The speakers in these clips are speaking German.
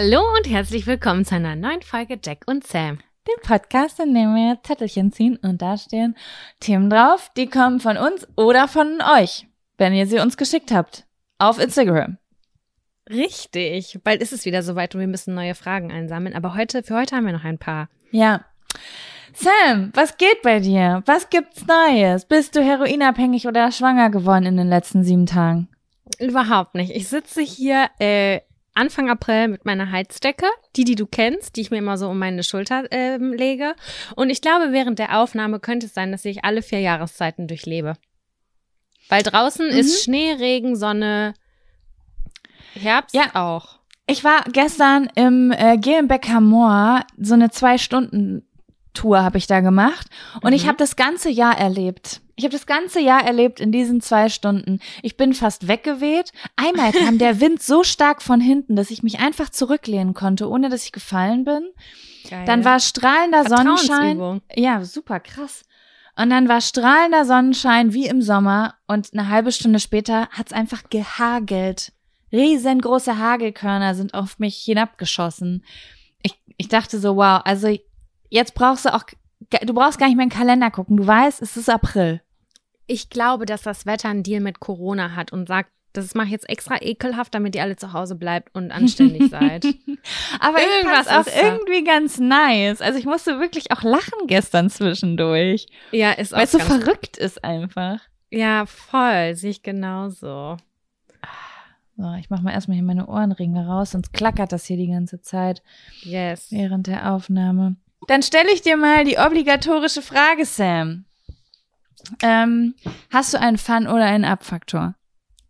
Hallo und herzlich willkommen zu einer neuen Folge Jack und Sam. Den Podcast, in dem wir Zettelchen ziehen und da stehen Themen drauf, die kommen von uns oder von euch, wenn ihr sie uns geschickt habt. Auf Instagram. Richtig. Bald ist es wieder soweit und wir müssen neue Fragen einsammeln. Aber heute, für heute haben wir noch ein paar. Ja. Sam, was geht bei dir? Was gibt's Neues? Bist du heroinabhängig oder schwanger geworden in den letzten sieben Tagen? Überhaupt nicht. Ich sitze hier äh, Anfang April mit meiner Heizdecke, die, die du kennst, die ich mir immer so um meine Schulter äh, lege. Und ich glaube, während der Aufnahme könnte es sein, dass ich alle vier Jahreszeiten durchlebe. Weil draußen mhm. ist Schnee, Regen, Sonne, Herbst ja. auch. Ich war gestern im äh, Gelenbecker Moor, so eine zwei Stunden Tour habe ich da gemacht und mhm. ich habe das ganze Jahr erlebt. Ich habe das ganze Jahr erlebt in diesen zwei Stunden. Ich bin fast weggeweht. Einmal kam der Wind so stark von hinten, dass ich mich einfach zurücklehnen konnte, ohne dass ich gefallen bin. Geil. Dann war strahlender Sonnenschein. Ja, super krass. Und dann war strahlender Sonnenschein wie im Sommer und eine halbe Stunde später hat's einfach gehagelt. Riesengroße Hagelkörner sind auf mich hinabgeschossen. Ich, ich dachte so, wow, also jetzt brauchst du auch, du brauchst gar nicht mehr in den Kalender gucken. Du weißt, es ist April. Ich glaube, dass das Wetter einen Deal mit Corona hat und sagt, das mache ich jetzt extra ekelhaft, damit ihr alle zu Hause bleibt und anständig seid. Aber irgendwas ist auch irgendwie ganz nice. Also ich musste wirklich auch lachen gestern zwischendurch. Ja, ist auch Weil es so verrückt ist einfach. Ja, voll. Sehe ich genauso. So, ich mache mal erstmal hier meine Ohrenringe raus, sonst klackert das hier die ganze Zeit. Yes. Während der Aufnahme. Dann stelle ich dir mal die obligatorische Frage, Sam. Ähm, hast du einen Fun- oder einen Abfaktor?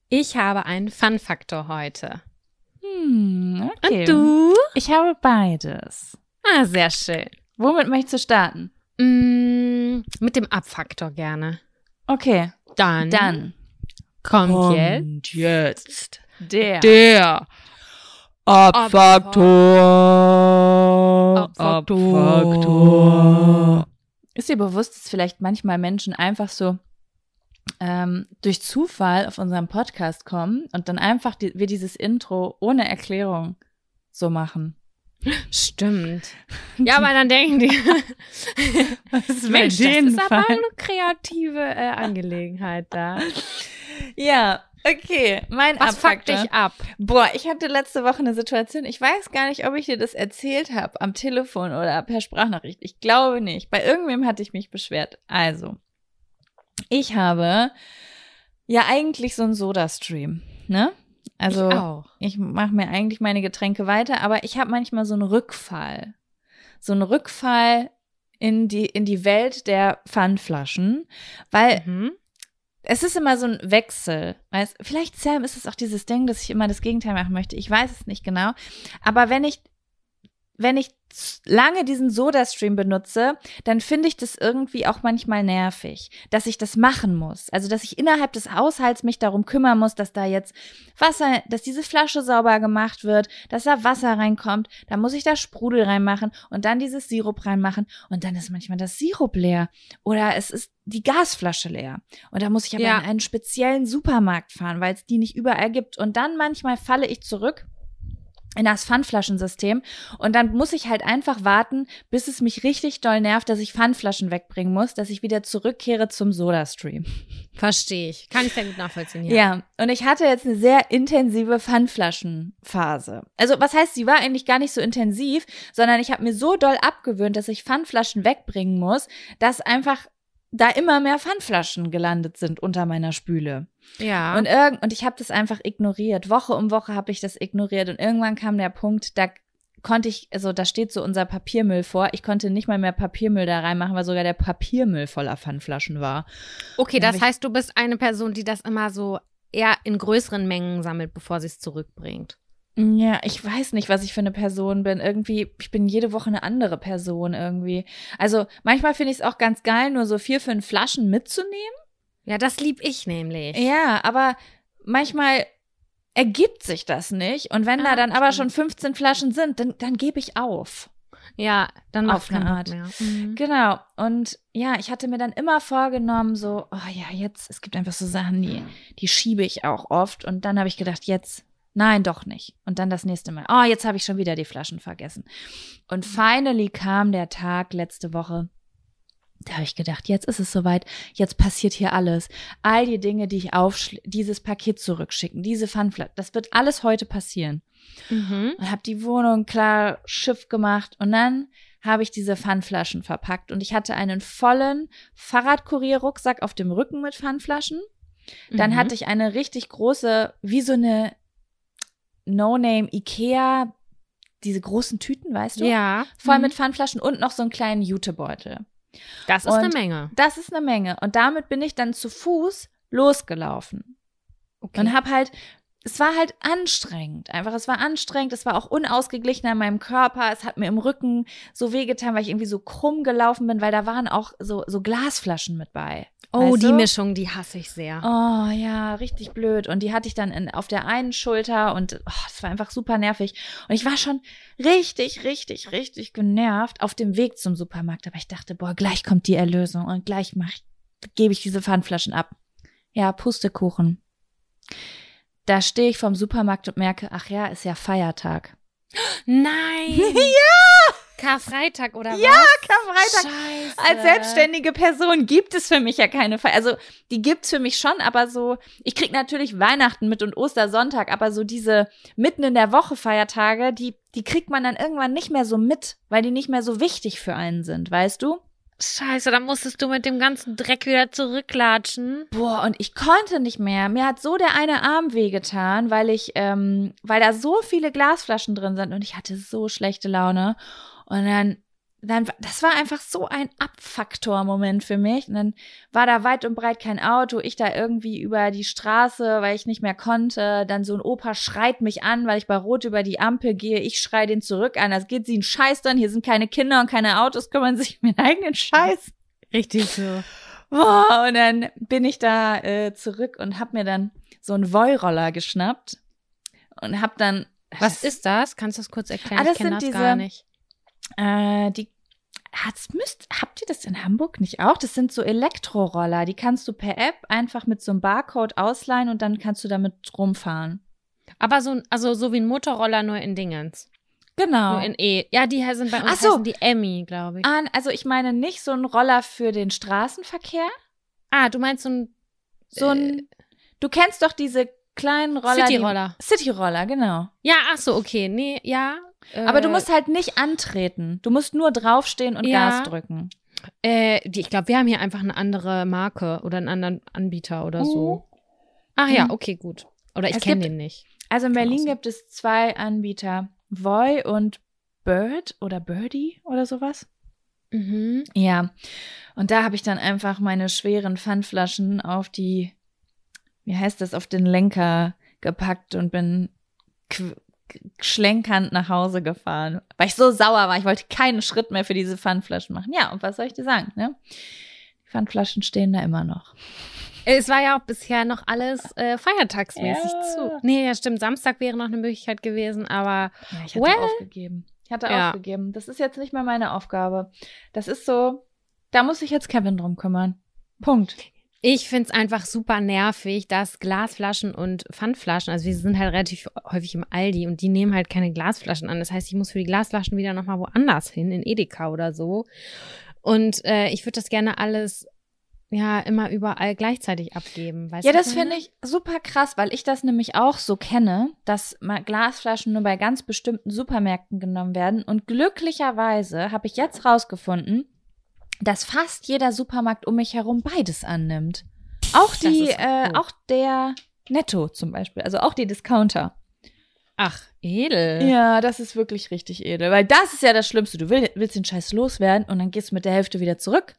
Ich habe einen Fun-Faktor heute. Hm, okay. Und du? Ich habe beides. Ah, sehr schön. Womit möchtest du starten? Mm, mit dem Abfaktor gerne. Okay. Dann. Dann. Kommt, kommt jetzt. jetzt. Der. Der. Abfaktor. Abfaktor. Ist dir bewusst, dass vielleicht manchmal Menschen einfach so ähm, durch Zufall auf unserem Podcast kommen und dann einfach die, wir dieses Intro ohne Erklärung so machen? Stimmt. Ja, aber dann denken die, ist Mensch, das ist aber eine kreative äh, Angelegenheit da. Ja, Okay, mein Was Abfaktor. dich ab? Boah, ich hatte letzte Woche eine Situation. Ich weiß gar nicht, ob ich dir das erzählt habe am Telefon oder per Sprachnachricht. Ich glaube nicht. Bei irgendwem hatte ich mich beschwert. Also, ich habe ja eigentlich so einen Soda-Stream, ne? Also, ich, auch. ich mache mir eigentlich meine Getränke weiter, aber ich habe manchmal so einen Rückfall. So einen Rückfall in die, in die Welt der Pfandflaschen, weil Mhm. Es ist immer so ein Wechsel. Weißt, vielleicht, Sam, ist es auch dieses Ding, dass ich immer das Gegenteil machen möchte. Ich weiß es nicht genau. Aber wenn ich, wenn ich lange diesen Soda-Stream benutze, dann finde ich das irgendwie auch manchmal nervig, dass ich das machen muss. Also, dass ich innerhalb des Haushalts mich darum kümmern muss, dass da jetzt Wasser, dass diese Flasche sauber gemacht wird, dass da Wasser reinkommt, dann muss ich da Sprudel reinmachen und dann dieses Sirup reinmachen und dann ist manchmal das Sirup leer oder es ist die Gasflasche leer. Und da muss ich aber Ja. in einen speziellen Supermarkt fahren, weil es die nicht überall gibt. Und dann manchmal falle ich zurück in das Pfandflaschensystem und dann muss ich halt einfach warten, bis es mich richtig doll nervt, dass ich Pfandflaschen wegbringen muss, dass ich wieder zurückkehre zum Soda-Stream. Verstehe ich. Kann ich sehr gut nachvollziehen. Ja. Ja. und ich hatte jetzt eine sehr intensive Pfandflaschenphase. Also, was heißt, sie war eigentlich gar nicht so intensiv, sondern ich habe mir so doll abgewöhnt, dass ich Pfandflaschen wegbringen muss, dass einfach da immer mehr Pfandflaschen gelandet sind unter meiner Spüle. Ja. Und, irgend, und ich habe das einfach ignoriert. Woche um Woche habe ich das ignoriert. Und irgendwann kam der Punkt, da konnte ich, also da steht so unser Papiermüll vor. Ich konnte nicht mal mehr Papiermüll da reinmachen, weil sogar der Papiermüll voller Pfandflaschen war. okay, das heißt, du bist eine Person, die das immer so eher in größeren Mengen sammelt, bevor sie es zurückbringt. Ja, ich weiß nicht, was ich für eine Person bin. Irgendwie, ich bin jede Woche eine andere Person irgendwie. Also manchmal finde ich es auch ganz geil, nur so vier, fünf Flaschen mitzunehmen. Ja, das lieb ich nämlich. Ja, aber manchmal ergibt sich das nicht. Und wenn da Ah, dann aber schon 15 Flaschen sind, dann, dann gebe ich auf. Ja, dann Auf eine Art. Mhm. Genau. Und ja, ich hatte mir dann immer vorgenommen, so, oh ja, jetzt, es gibt einfach so Sachen, die, die schiebe ich auch oft. Und dann habe ich gedacht, jetzt Nein, doch nicht. Und dann das nächste Mal. Oh, jetzt habe ich schon wieder die Flaschen vergessen. Und finally kam der Tag letzte Woche. Da habe ich gedacht, jetzt ist es soweit, jetzt passiert hier alles. All die Dinge, die ich aufschl dieses Paket zurückschicken, diese Pfandflaschen, das wird alles heute passieren. Mhm. Und habe die Wohnung klar Schiff gemacht und dann habe ich diese Pfandflaschen verpackt und ich hatte einen vollen Fahrradkurierrucksack auf dem Rücken mit Pfandflaschen. Dann Mhm. hatte ich eine richtig große, wie so eine No-Name Ikea, diese großen Tüten, weißt du? Ja. Voll Mhm. mit Pfandflaschen und noch so einen kleinen Jutebeutel. Das ist eine und- Menge. Das ist eine Menge. Und damit bin ich dann zu Fuß losgelaufen. Okay. Und hab halt, es war halt anstrengend. Einfach, es war anstrengend. Es war auch unausgeglichen an meinem Körper. Es hat mir im Rücken so wehgetan, weil ich irgendwie so krumm gelaufen bin, weil da waren auch so, so Glasflaschen mit bei. Oh, weißt die du? Mischung, die hasse ich sehr. Oh ja, richtig blöd. Und die hatte ich dann in, auf der einen Schulter und oh, das war einfach super nervig. Und ich war schon richtig, richtig, richtig genervt auf dem Weg zum Supermarkt. Aber ich dachte, boah, gleich kommt die Erlösung und gleich mach, gebe ich diese Pfandflaschen ab. Ja, Pustekuchen. Da stehe ich vorm Supermarkt und merke, ach ja, ist ja Feiertag. Nein. ja. Karfreitag oder was? Ja, Karfreitag. Scheiße. Als selbstständige Person gibt es für mich ja keine Feier. Also die gibt's für mich schon, aber so, ich krieg natürlich Weihnachten mit und Ostersonntag, aber so diese mitten in der Woche Feiertage, die, die kriegt man dann irgendwann nicht mehr so mit, weil die nicht mehr so wichtig für einen sind, weißt du? Scheiße, dann musstest du mit dem ganzen Dreck wieder zurücklatschen. Boah, und ich konnte nicht mehr. Mir hat so der eine Arm wehgetan, weil ich, ähm, weil da so viele Glasflaschen drin sind und ich hatte so schlechte Laune. Und dann, dann, das war einfach so ein Abfaktor-Moment für mich. Und dann war da weit und breit kein Auto, ich da irgendwie über die Straße, weil ich nicht mehr konnte. Dann so ein Opa schreit mich an, weil ich bei Rot über die Ampel gehe. Ich schrei den zurück an. Das geht sie einen Scheiß dann. Hier sind keine Kinder und keine Autos, kümmern sich um ihren eigenen Scheiß. Richtig so. Boah, und dann bin ich da äh, zurück und hab mir dann so einen Voi-Roller geschnappt und hab dann Was ist das? Kannst du das kurz erklären? Ah, das ich kenne das sind gar diese- nicht. Äh, die hat's müsst habt ihr das in Hamburg nicht auch? Das sind so Elektroroller, die kannst du per App einfach mit so einem Barcode ausleihen und dann kannst du damit rumfahren. Aber so, also so wie ein Motorroller, nur in Dingens. Genau. Nur in E. Ja, die sind bei uns Ach so. die Emmy, glaube ich. Ah. An, also ich meine nicht so ein Roller für den Straßenverkehr, du meinst so ein so ein du kennst doch diese kleinen Roller Cityroller. Cityroller, genau. Ja, ach so, okay. Nee, ja. Äh, Aber du musst halt nicht antreten. Du musst nur draufstehen und Ja. Gas drücken. Äh, die, ich glaube, wir haben hier einfach eine andere Marke oder einen anderen Anbieter oder so. Mhm. Ach ja, Mhm. okay, gut. Oder ich kenne den nicht. Also in Berlin gibt es zwei Anbieter. Voy und Bird oder Birdie oder sowas. Mhm. Ja. Und da habe ich dann einfach meine schweren Pfandflaschen auf die, wie heißt das, auf den Lenker gepackt und bin schlenkernd nach Hause gefahren, weil ich so sauer war. Ich wollte keinen Schritt mehr für diese Pfandflaschen machen. Ja, und was soll ich dir sagen, ne? Die Pfandflaschen stehen da immer noch. Es war ja auch bisher noch alles äh, feiertagsmäßig Ja. zu. Nee, ja, stimmt. Samstag wäre noch eine Möglichkeit gewesen, aber Ja, ich hatte Well. aufgegeben. Ich hatte Ja. aufgegeben. Das ist jetzt nicht mehr meine Aufgabe. Das ist so, da muss sich jetzt Kevin drum kümmern. Punkt. Ich finde es einfach super nervig, dass Glasflaschen und Pfandflaschen, also wir sind halt relativ häufig im Aldi und die nehmen halt keine Glasflaschen an. Das heißt, ich muss für die Glasflaschen wieder nochmal woanders hin, in Edeka oder so. Und äh, ich würde das gerne alles ja immer überall gleichzeitig abgeben. Weißt Ja, das finde ich super krass, weil ich das nämlich auch so kenne, dass Glasflaschen nur bei ganz bestimmten Supermärkten genommen werden. Und glücklicherweise habe ich jetzt rausgefunden, dass fast jeder Supermarkt um mich herum beides annimmt. Auch die, äh, auch der Netto zum Beispiel, also auch die Discounter. Ach, edel. Ja, das ist wirklich richtig edel, weil das ist ja das Schlimmste. Du will, willst den Scheiß loswerden und dann gehst du mit der Hälfte wieder zurück.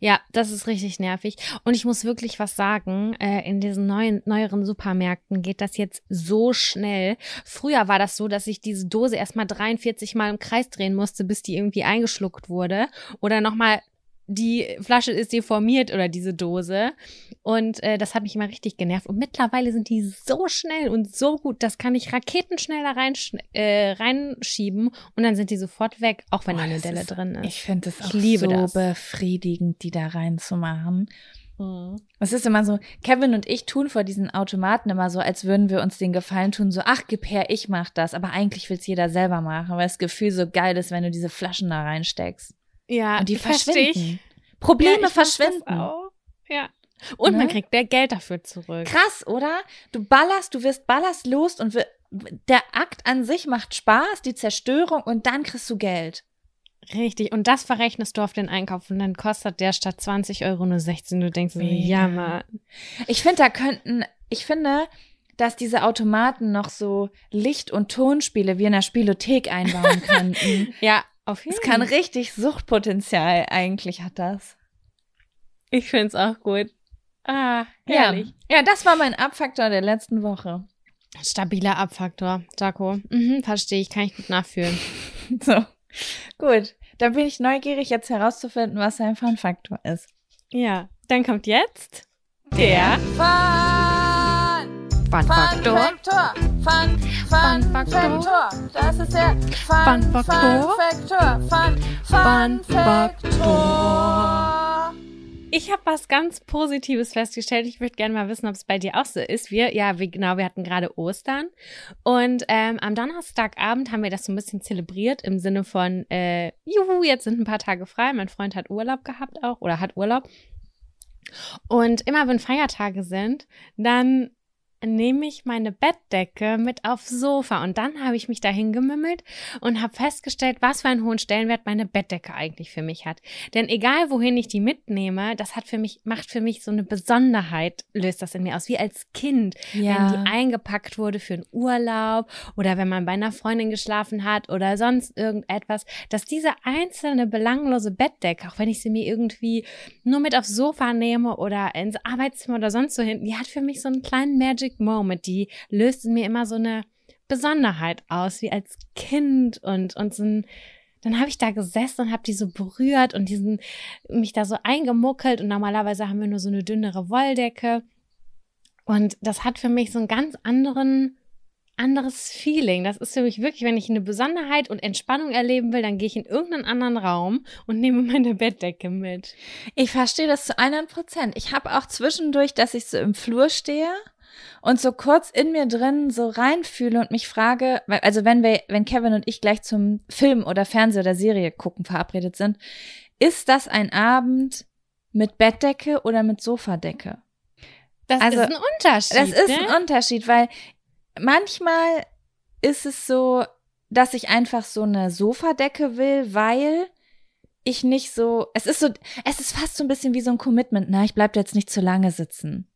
Ja, das ist richtig nervig. Und ich muss wirklich was sagen, äh, in diesen neuen, neueren Supermärkten geht das jetzt so schnell. Früher war das so, dass ich diese Dose erstmal 43 Mal im Kreis drehen musste, bis die irgendwie eingeschluckt wurde. Oder nochmal die Flasche ist deformiert oder diese Dose. Und äh, das hat mich immer richtig genervt. Und mittlerweile sind die so schnell und so gut, das kann ich raketenschnell da rein, äh, reinschieben und dann sind die sofort weg, auch wenn Boah, da eine Delle ist- drin ist. Ich finde es auch so das. befriedigend, die da reinzumachen. Mhm. Es ist immer so, Kevin und ich tun vor diesen Automaten immer so, als würden wir uns den Gefallen tun, so, ach, gib her, ich mach das. Aber eigentlich will es jeder selber machen, weil das Gefühl so geil ist, wenn du diese Flaschen da reinsteckst. Ja, Und die verschwinden. Ich. Probleme ja, verschwinden. auch. Ja. Und Ne? man kriegt mehr Geld dafür zurück. Krass, oder? Du ballerst, du wirst ballerstlos und der Akt an sich macht Spaß, die Zerstörung und dann kriegst du Geld. Richtig. Und das verrechnest du auf den Einkauf und dann kostet der statt 20 Euro nur 16. Du denkst Mega. ja, Mann. Ich finde, da könnten, ich finde, dass diese Automaten noch so Licht- und Tonspiele wie in der Spielothek einbauen könnten. Ja, auf jeden Es kann richtig Suchtpotenzial, eigentlich hat das. Ich find's auch gut. Ah, Ja. herrlich. ja, das war mein Abfaktor der letzten Woche. Stabiler Abfaktor, Jaco. Mhm, verstehe ich, kann ich gut nachfühlen. So, gut. Dann bin ich neugierig, jetzt herauszufinden, was ein Fun-Faktor ist. Ja, dann kommt jetzt der Fun! Fun-Faktor. Faktor. Fun, Fun Faktor. Das ist der Fun Faktor. Faktor. Fun, Fun Faktor. Ich habe was ganz Positives festgestellt. Ich würde gerne mal wissen, ob es bei dir auch so ist. Wir, ja, wie, genau, wir hatten gerade Ostern und ähm, am Donnerstagabend haben wir das so ein bisschen zelebriert im Sinne von, äh, juhu, jetzt sind ein paar Tage frei. Mein Freund hat Urlaub gehabt auch oder hat Urlaub. Und immer wenn Feiertage sind, dann nehme ich meine Bettdecke mit aufs Sofa und dann habe ich mich dahin gemümmelt und habe festgestellt, was für einen hohen Stellenwert meine Bettdecke eigentlich für mich hat. Denn egal wohin ich die mitnehme, das hat für mich macht für mich so eine Besonderheit, löst das in mir aus, wie als Kind, wenn die eingepackt wurde für einen Urlaub oder wenn man bei einer Freundin geschlafen hat oder sonst irgendetwas, dass diese einzelne belanglose Bettdecke, auch wenn ich sie mir irgendwie nur mit aufs Sofa nehme oder ins Arbeitszimmer oder sonst so hinten, die hat für mich so einen kleinen Magic Moment, die löst in mir immer so eine Besonderheit aus, wie als Kind und, und so ein, dann habe ich da gesessen und habe die so berührt und diesen, mich da so eingemuckelt und normalerweise haben wir nur so eine dünnere Wolldecke. Und das hat für mich so einen ganz anderen, anderes Feeling. Das ist für mich wirklich, wenn ich eine Besonderheit und Entspannung erleben will, dann gehe ich in irgendeinen anderen Raum und nehme meine Bettdecke mit. Ich verstehe das zu 100 Prozent. Ich habe auch zwischendurch, dass ich so im Flur stehe und so kurz in mir drin so reinfühle und mich frage, also wenn wir, wenn Kevin und ich gleich zum Film oder Fernseh oder Serie gucken verabredet sind, ist das ein Abend mit Bettdecke oder mit Sofadecke? Das Also, ist ein Unterschied. Das ist ne? ein Unterschied, weil manchmal ist es so, dass ich einfach so eine Sofadecke will, weil ich nicht so, es ist so, es ist fast so ein bisschen wie so ein Commitment, na, ich bleib da jetzt nicht zu lange sitzen.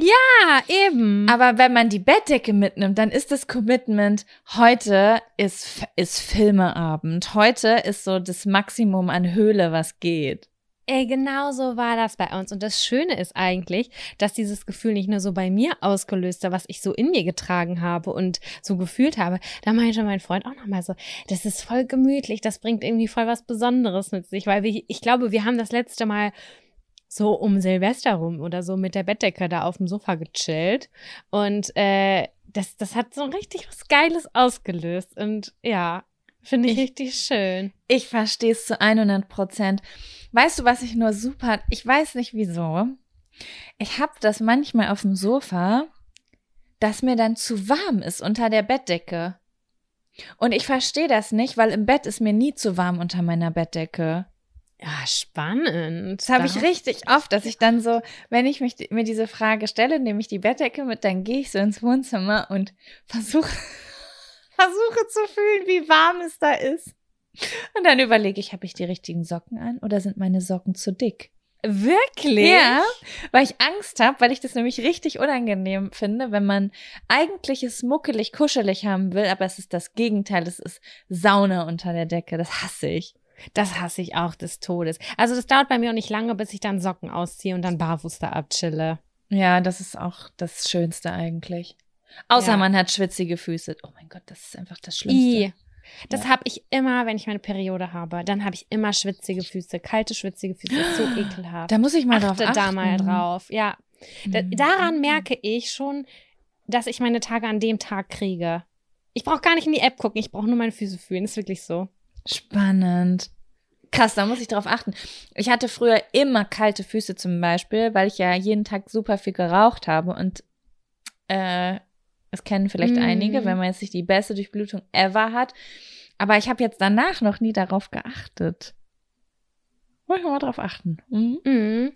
Ja, eben. Aber wenn man die Bettdecke mitnimmt, dann ist das Commitment, heute ist, ist Filmeabend. Heute ist so das Maximum an Höhle, was geht. Ey, genau so war das bei uns. Und das Schöne ist eigentlich, dass dieses Gefühl nicht nur so bei mir ausgelöst hat, was ich so in mir getragen habe und so gefühlt habe. Da meinte mein Freund auch nochmal so, das ist voll gemütlich, das bringt irgendwie voll was Besonderes mit sich, weil wir, ich glaube, wir haben das letzte Mal so um Silvester rum oder so mit der Bettdecke da auf dem Sofa gechillt. Und äh, das, das hat so richtig was Geiles ausgelöst. Und ja, finde ich, Ich- richtig schön. Ich verstehe es zu 100 Prozent. Weißt du, was ich nur super, ich weiß nicht wieso. Ich habe das manchmal auf dem Sofa, dass mir dann zu warm ist unter der Bettdecke. Und ich verstehe das nicht, weil im Bett ist mir nie zu warm unter meiner Bettdecke. Ja, spannend. Das habe ich richtig oft, dass ich dann so, wenn ich mich, mir diese Frage stelle, nehme ich die Bettdecke mit, dann gehe ich so ins Wohnzimmer und versuche, versuche zu fühlen, wie warm es da ist. Und dann überlege ich, habe ich die richtigen Socken an oder sind meine Socken zu dick? Wirklich? Ja, weil ich Angst habe, weil ich das nämlich richtig unangenehm finde, wenn man eigentlich es muckelig, kuschelig haben will, aber es ist das Gegenteil, es ist Sauna unter der Decke, das hasse ich. Das hasse ich auch des Todes. Also das dauert bei mir auch nicht lange, bis ich dann Socken ausziehe und dann barfuß da abchille. Ja, das ist auch das Schönste eigentlich. Außer Ja. man hat schwitzige Füße. Oh mein Gott, das ist einfach das Schlimmste. I. Das Ja. habe ich immer, wenn ich meine Periode habe. Dann habe ich immer schwitzige Füße, kalte schwitzige Füße. Das ist so ekelhaft. Da muss ich mal Achte drauf achten. da mal drauf. Ja. Da, Mhm. daran merke ich schon, dass ich meine Tage an dem Tag kriege. Ich brauche gar nicht in die App gucken, ich brauche nur meine Füße fühlen. Ist wirklich so. Spannend. Krass, da muss ich drauf achten. Ich hatte früher immer kalte Füße zum Beispiel, weil ich ja jeden Tag super viel geraucht habe und äh, es kennen vielleicht Mm. einige, wenn man jetzt nicht die beste Durchblutung ever hat. Aber ich habe jetzt danach noch nie darauf geachtet. Muss ich mal drauf achten. Mhm. Mhm.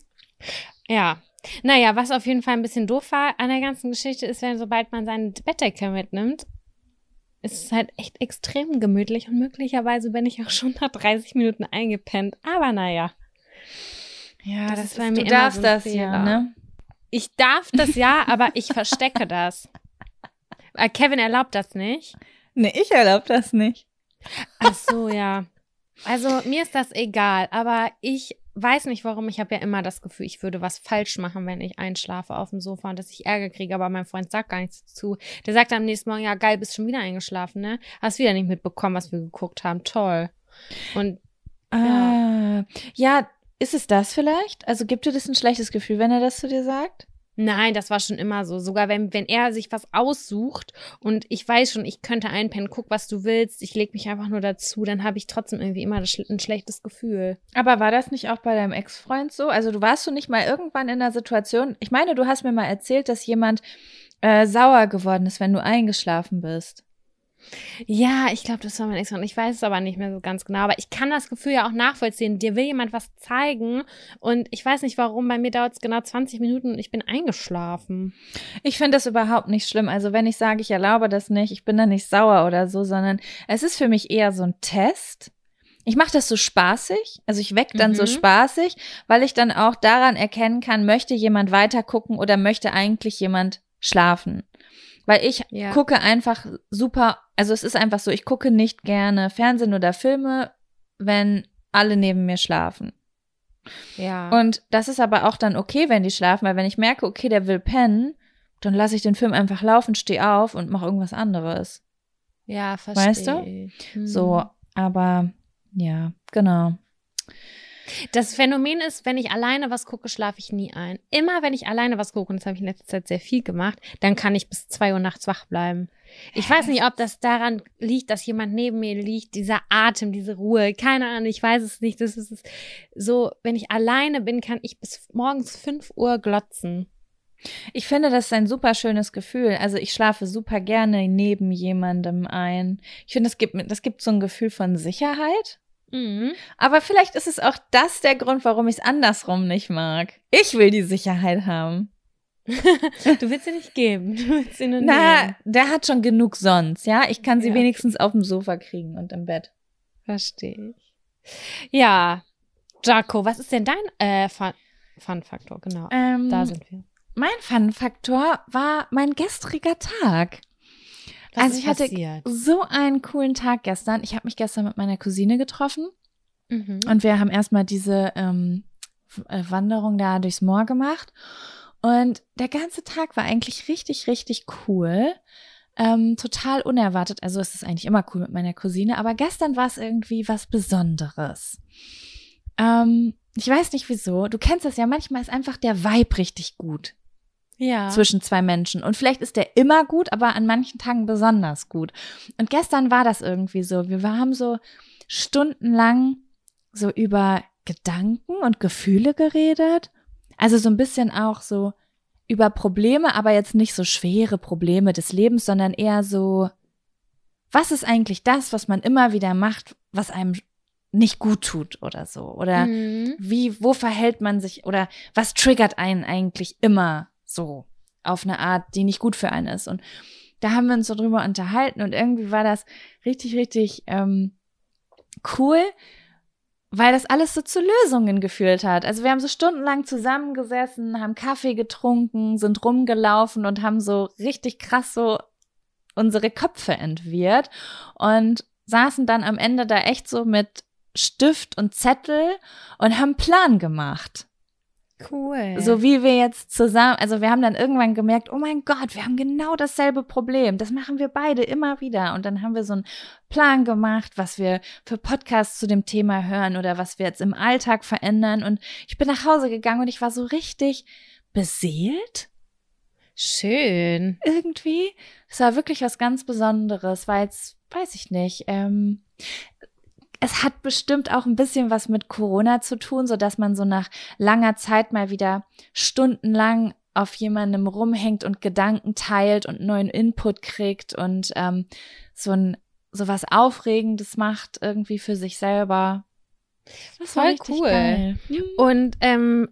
Ja. Naja, was auf jeden Fall ein bisschen doof war an der ganzen Geschichte ist, wenn sobald man seine Bettdecke mitnimmt, ist es halt echt extrem gemütlich und möglicherweise bin ich auch schon nach 30 Minuten eingepennt. Aber naja, Ja, Das das, ist bei ist, mir du darfst so das ja, ne? ich darf das ja, aber ich verstecke das. Äh, Kevin erlaubt das nicht. Nee, ich erlaube das nicht. Ach so, ja. Also mir ist das egal, aber ich weiß nicht warum. Ich habe ja immer das Gefühl, ich würde was falsch machen, wenn ich einschlafe auf dem Sofa und dass ich Ärger kriege, aber mein Freund sagt gar nichts dazu. Der sagt am nächsten Morgen, ja geil, bist schon wieder eingeschlafen, ne? Hast wieder nicht mitbekommen, was wir geguckt haben. Toll. Und Ah, ja, ist es das vielleicht? Also gibt dir das ein schlechtes Gefühl, wenn er das zu dir sagt? Nein, das war schon immer so. Sogar wenn, wenn er sich was aussucht und ich weiß schon, ich könnte einpennen, guck, was du willst, ich leg mich einfach nur dazu, dann habe ich trotzdem irgendwie immer ein schlechtes Gefühl. Aber war das nicht auch bei deinem Ex-Freund so? Also du warst du nicht mal irgendwann in einer Situation, ich meine, du hast mir mal erzählt, dass jemand äh, sauer geworden ist, wenn du eingeschlafen bist. Ja, ich glaube, das war mein Ex-Freund. Ich weiß es aber nicht mehr so ganz genau. Aber ich kann das Gefühl ja auch nachvollziehen. Dir will jemand was zeigen und ich weiß nicht warum. Bei mir dauert es genau 20 Minuten und ich bin eingeschlafen. Ich finde das überhaupt nicht schlimm. Also wenn ich sage, ich erlaube das nicht, ich bin da nicht sauer oder so, sondern es ist für mich eher so ein Test. Ich mache das so spaßig, also ich weck dann so Mhm. spaßig, weil ich dann auch daran erkennen kann, möchte jemand weiter gucken oder möchte eigentlich jemand schlafen. Weil ich Ja. gucke einfach super, also es ist einfach so, ich gucke nicht gerne Fernsehen oder Filme, wenn alle neben mir schlafen. Ja. Und das ist aber auch dann okay, wenn die schlafen, weil wenn ich merke, okay, der will pennen, dann lasse ich den Film einfach laufen, stehe auf und mache irgendwas anderes. ja, verstehe. weißt du? Hm. So, aber ja, genau. Das Phänomen ist, wenn ich alleine was gucke, schlafe ich nie ein. Immer wenn ich alleine was gucke, und das habe ich in letzter Zeit sehr viel gemacht, dann kann ich bis zwei Uhr nachts wach bleiben. Ich weiß nicht, ob das daran liegt, dass jemand neben mir liegt, dieser Atem, diese Ruhe, keine Ahnung, ich weiß es nicht. Das ist so, wenn ich alleine bin, kann ich bis morgens fünf Uhr glotzen. Ich finde, das ist ein super schönes Gefühl. Also ich schlafe super gerne neben jemandem ein. Ich finde, das gibt, das gibt so ein Gefühl von Sicherheit. Mhm. Aber vielleicht ist es auch das der Grund, warum ich es andersrum nicht mag. Ich will die Sicherheit haben. Du willst sie nicht geben. Du willst sie nur Na, nehmen. der hat schon genug sonst, ja? Ich kann sie Ja. wenigstens auf dem Sofa kriegen und im Bett. Verstehe ich. Ja, Jaco, was ist denn dein äh, Fun- Fun-Faktor? Genau, Ähm, da sind wir. mein Fun-Faktor war mein gestriger Tag. Was also ich hatte passiert? so einen coolen Tag gestern. Ich habe mich gestern mit meiner Cousine getroffen Mhm. und wir haben erstmal diese ähm, äh, Wanderung da durchs Moor gemacht. Und der ganze Tag war eigentlich richtig, richtig cool. Ähm, total unerwartet. Also es ist eigentlich immer cool mit meiner Cousine, aber gestern war es irgendwie was Besonderes. Ähm, ich weiß nicht wieso. Du kennst das ja, manchmal ist einfach der Vibe richtig gut Ja. zwischen zwei Menschen. Und vielleicht ist der immer gut, aber an manchen Tagen besonders gut. Und gestern war das irgendwie so. Wir haben so stundenlang so über Gedanken und Gefühle geredet. Also so ein bisschen auch so über Probleme, aber jetzt nicht so schwere Probleme des Lebens, sondern eher so, was ist eigentlich das, was man immer wieder macht, was einem nicht gut tut oder so? Oder Mhm. wie, wo verhält man sich oder was triggert einen eigentlich immer so auf eine Art, die nicht gut für einen ist? Und da haben wir uns so drüber unterhalten und irgendwie war das richtig, richtig ähm, cool, weil das alles so zu Lösungen geführt hat. Also wir haben so stundenlang zusammengesessen, haben Kaffee getrunken, sind rumgelaufen und haben so richtig krass so unsere Köpfe entwirrt und saßen dann am Ende da echt so mit Stift und Zettel und haben Plan gemacht. Cool. So wie wir jetzt zusammen, also wir haben dann irgendwann gemerkt, oh mein Gott, wir haben genau dasselbe Problem. Das machen wir beide immer wieder. Und dann haben wir so einen Plan gemacht, was wir für Podcasts zu dem Thema hören oder was wir jetzt im Alltag verändern. Und ich bin nach Hause gegangen und ich war so richtig beseelt Schön. irgendwie. Es war wirklich was ganz Besonderes, weil jetzt, weiß ich nicht, ähm, es hat bestimmt auch ein bisschen was mit Corona zu tun, so dass man so nach langer Zeit mal wieder stundenlang auf jemandem rumhängt und Gedanken teilt und neuen Input kriegt und ähm, so ein so was Aufregendes macht irgendwie für sich selber. Das Voll cool. Geil. Und ähm,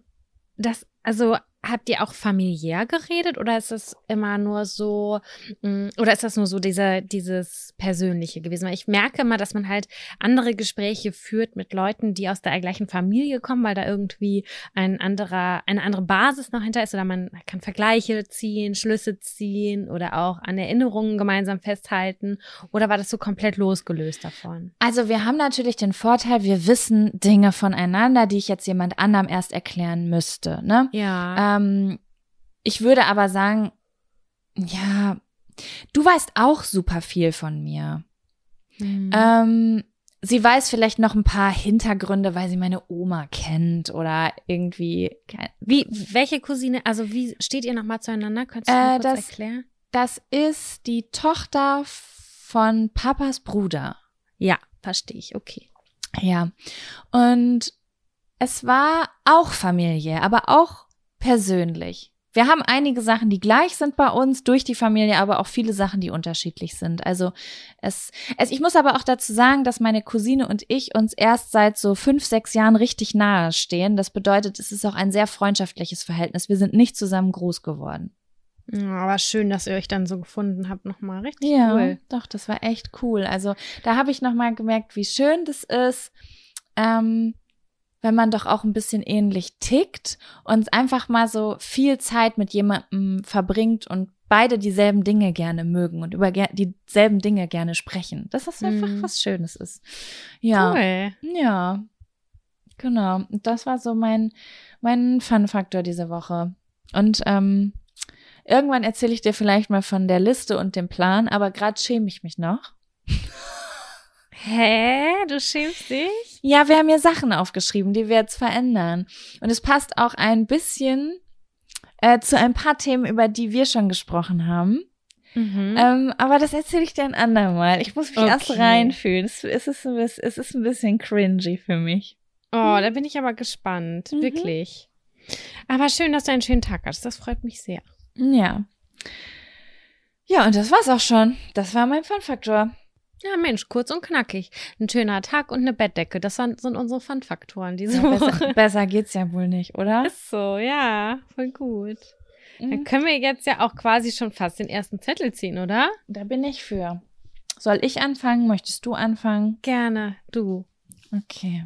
das, also habt ihr auch familiär geredet oder ist es immer nur so, mm, oder ist das nur so dieser, dieses Persönliche gewesen? Weil ich merke immer, dass man halt andere Gespräche führt mit Leuten, die aus der gleichen Familie kommen, weil da irgendwie ein anderer, eine andere Basis noch hinter ist oder man kann Vergleiche ziehen, Schlüsse ziehen oder auch an Erinnerungen gemeinsam festhalten. Oder war das so komplett losgelöst davon? Also wir haben natürlich den Vorteil, wir wissen Dinge voneinander, die ich jetzt jemand anderem erst erklären müsste, ne? Ja. Ähm, ich würde aber sagen, ja, du weißt auch super viel von mir. Mhm. Ähm, sie weiß vielleicht noch ein paar Hintergründe, weil sie meine Oma kennt oder irgendwie. Wie, welche Cousine, also wie steht ihr nochmal zueinander? Könntest du äh, das, erklären? Das ist die Tochter von Papas Bruder. Ja, verstehe ich, okay. Ja. Und es war auch Familie, aber auch persönlich. Wir haben einige Sachen, die gleich sind bei uns durch die Familie, aber auch viele Sachen, die unterschiedlich sind. Also es, es, ich muss aber auch dazu sagen, dass meine Cousine und ich uns erst seit so fünf, sechs Jahren richtig nahe stehen. Das bedeutet, es ist auch ein sehr freundschaftliches Verhältnis. Wir sind nicht zusammen groß geworden. Ja, aber schön, dass ihr euch dann so gefunden habt, nochmal richtig ja, cool. Doch, das war echt cool. Also da habe ich nochmal gemerkt, wie schön das ist. Ähm, wenn man doch auch ein bisschen ähnlich tickt und einfach mal so viel Zeit mit jemandem verbringt und beide dieselben Dinge gerne mögen und über dieselben Dinge gerne sprechen. Dass das einfach mm. was Schönes ist. Ja. Cool. Ja. Genau. Das war so mein, mein Fun-Faktor diese Woche. Und ähm, irgendwann erzähle ich dir vielleicht mal von der Liste und dem Plan, aber gerade schäme ich mich noch. Hä? Du schämst dich? Ja, wir haben ja Sachen aufgeschrieben, die wir jetzt verändern. Und es passt auch ein bisschen äh, zu ein paar Themen, über die wir schon gesprochen haben. Mhm. Ähm, aber das erzähle ich dir ein andermal. Ich muss mich okay. erst reinfühlen. Es, es, ist ein bisschen, es ist ein bisschen cringy für mich. Oh, da bin ich aber gespannt. Mhm. Wirklich. Aber schön, dass du einen schönen Tag hast. Das freut mich sehr. Ja. Ja, und das war's auch schon. Das war mein Fun-Faktor. Ja, Mensch, kurz und knackig. Ein schöner Tag und eine Bettdecke. Das sind, unsere Fun-Faktoren diese ja, Woche. Besser, besser, geht's ja wohl nicht, oder? Ist so, ja. Voll gut. Mhm. Dann können wir jetzt ja auch quasi schon fast den ersten Zettel ziehen, oder? Da bin ich für. Soll ich anfangen? Möchtest du anfangen? Gerne, du. Okay.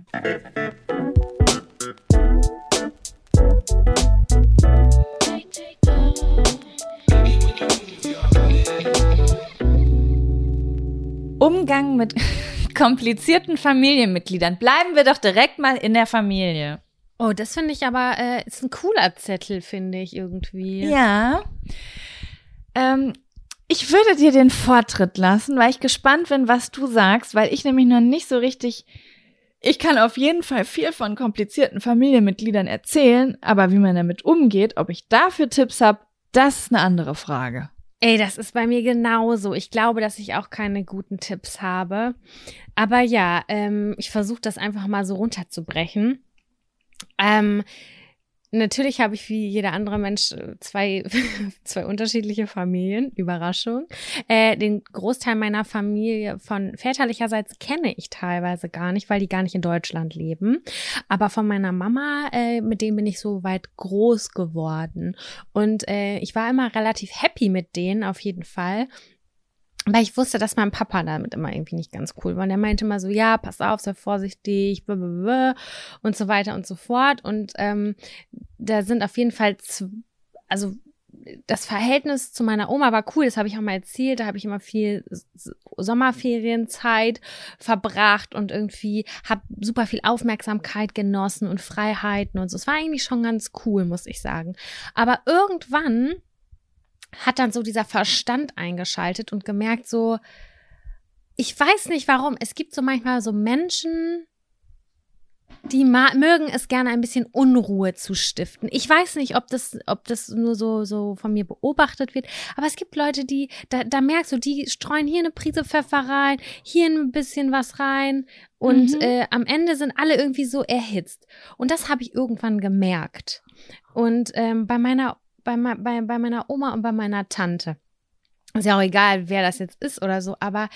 Umgang mit komplizierten Familienmitgliedern. Bleiben wir doch direkt mal in der Familie. Oh, das finde ich aber, äh, ist ein cooler Zettel, finde ich irgendwie. Ja. Ähm, ich würde dir den Vortritt lassen, weil ich gespannt bin, was du sagst, weil ich nämlich noch nicht so richtig. Ich kann auf jeden Fall viel von komplizierten Familienmitgliedern erzählen, aber wie man damit umgeht, ob ich dafür Tipps habe, das ist eine andere Frage. Ey, das ist bei mir genauso. Ich glaube, dass ich auch keine guten Tipps habe. Aber ja, ähm, ich versuche das einfach mal so runterzubrechen. Ähm, Natürlich habe ich wie jeder andere Mensch äh, zwei, zwei unterschiedliche Familien. Überraschung. Äh, den Großteil meiner Familie von väterlicherseits kenne ich teilweise gar nicht, weil die gar nicht in Deutschland leben. Aber von meiner Mama, äh, mit denen bin ich so weit groß geworden. Und äh, ich war immer relativ happy mit denen auf jeden Fall. Weil ich wusste, dass mein Papa damit immer irgendwie nicht ganz cool war. Und er meinte immer so, ja, pass auf, sei vorsichtig, und so weiter und so fort. Und ähm, da sind auf jeden Fall, also das Verhältnis zu meiner Oma war cool, das habe ich auch mal erzählt. Da habe ich immer viel Sommerferienzeit verbracht und irgendwie habe super viel Aufmerksamkeit genossen und Freiheiten und so. Es war eigentlich schon ganz cool, muss ich sagen. Aber irgendwann hat dann so dieser Verstand eingeschaltet und gemerkt, so, ich weiß nicht warum, es gibt so manchmal so Menschen, die mögen es gerne ein bisschen Unruhe zu stiften. Ich weiß nicht, ob das, ob das nur so, so von mir beobachtet wird, aber es gibt Leute, die, da, da merkst du, die streuen hier eine Prise Pfeffer rein, hier ein bisschen was rein und mhm. äh, am Ende sind alle irgendwie so erhitzt. Und das habe ich irgendwann gemerkt. Und ähm, bei meiner, bei, bei, bei meiner Oma und bei meiner Tante. Ist ja auch egal, wer das jetzt ist oder so, aber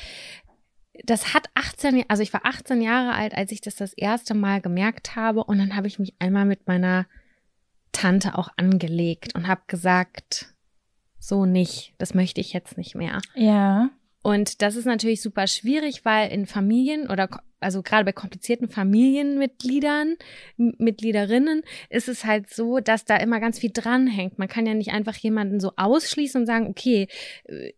das hat 18, also ich war 18 Jahre alt, als ich das das erste Mal gemerkt habe und dann habe ich mich einmal mit meiner Tante auch angelegt und habe gesagt, so nicht, das möchte ich jetzt nicht mehr. Ja. Und das ist natürlich super schwierig, weil in Familien oder also gerade bei komplizierten Familienmitgliedern, Mitgliederinnen, ist es halt so, dass da immer ganz viel dranhängt. Man kann ja nicht einfach jemanden so ausschließen und sagen, okay, äh,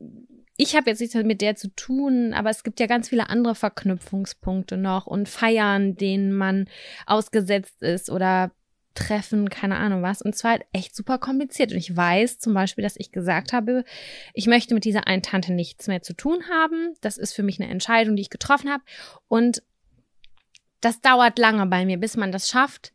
ich habe jetzt nichts mit der zu tun, aber es gibt ja ganz viele andere Verknüpfungspunkte noch und Feiern, denen man ausgesetzt ist oder Treffen, keine Ahnung was. Und zwar echt super kompliziert. Und ich weiß zum Beispiel, dass ich gesagt habe, ich möchte mit dieser einen Tante nichts mehr zu tun haben. Das ist für mich eine Entscheidung, die ich getroffen habe. Und das dauert lange bei mir, bis man das schafft,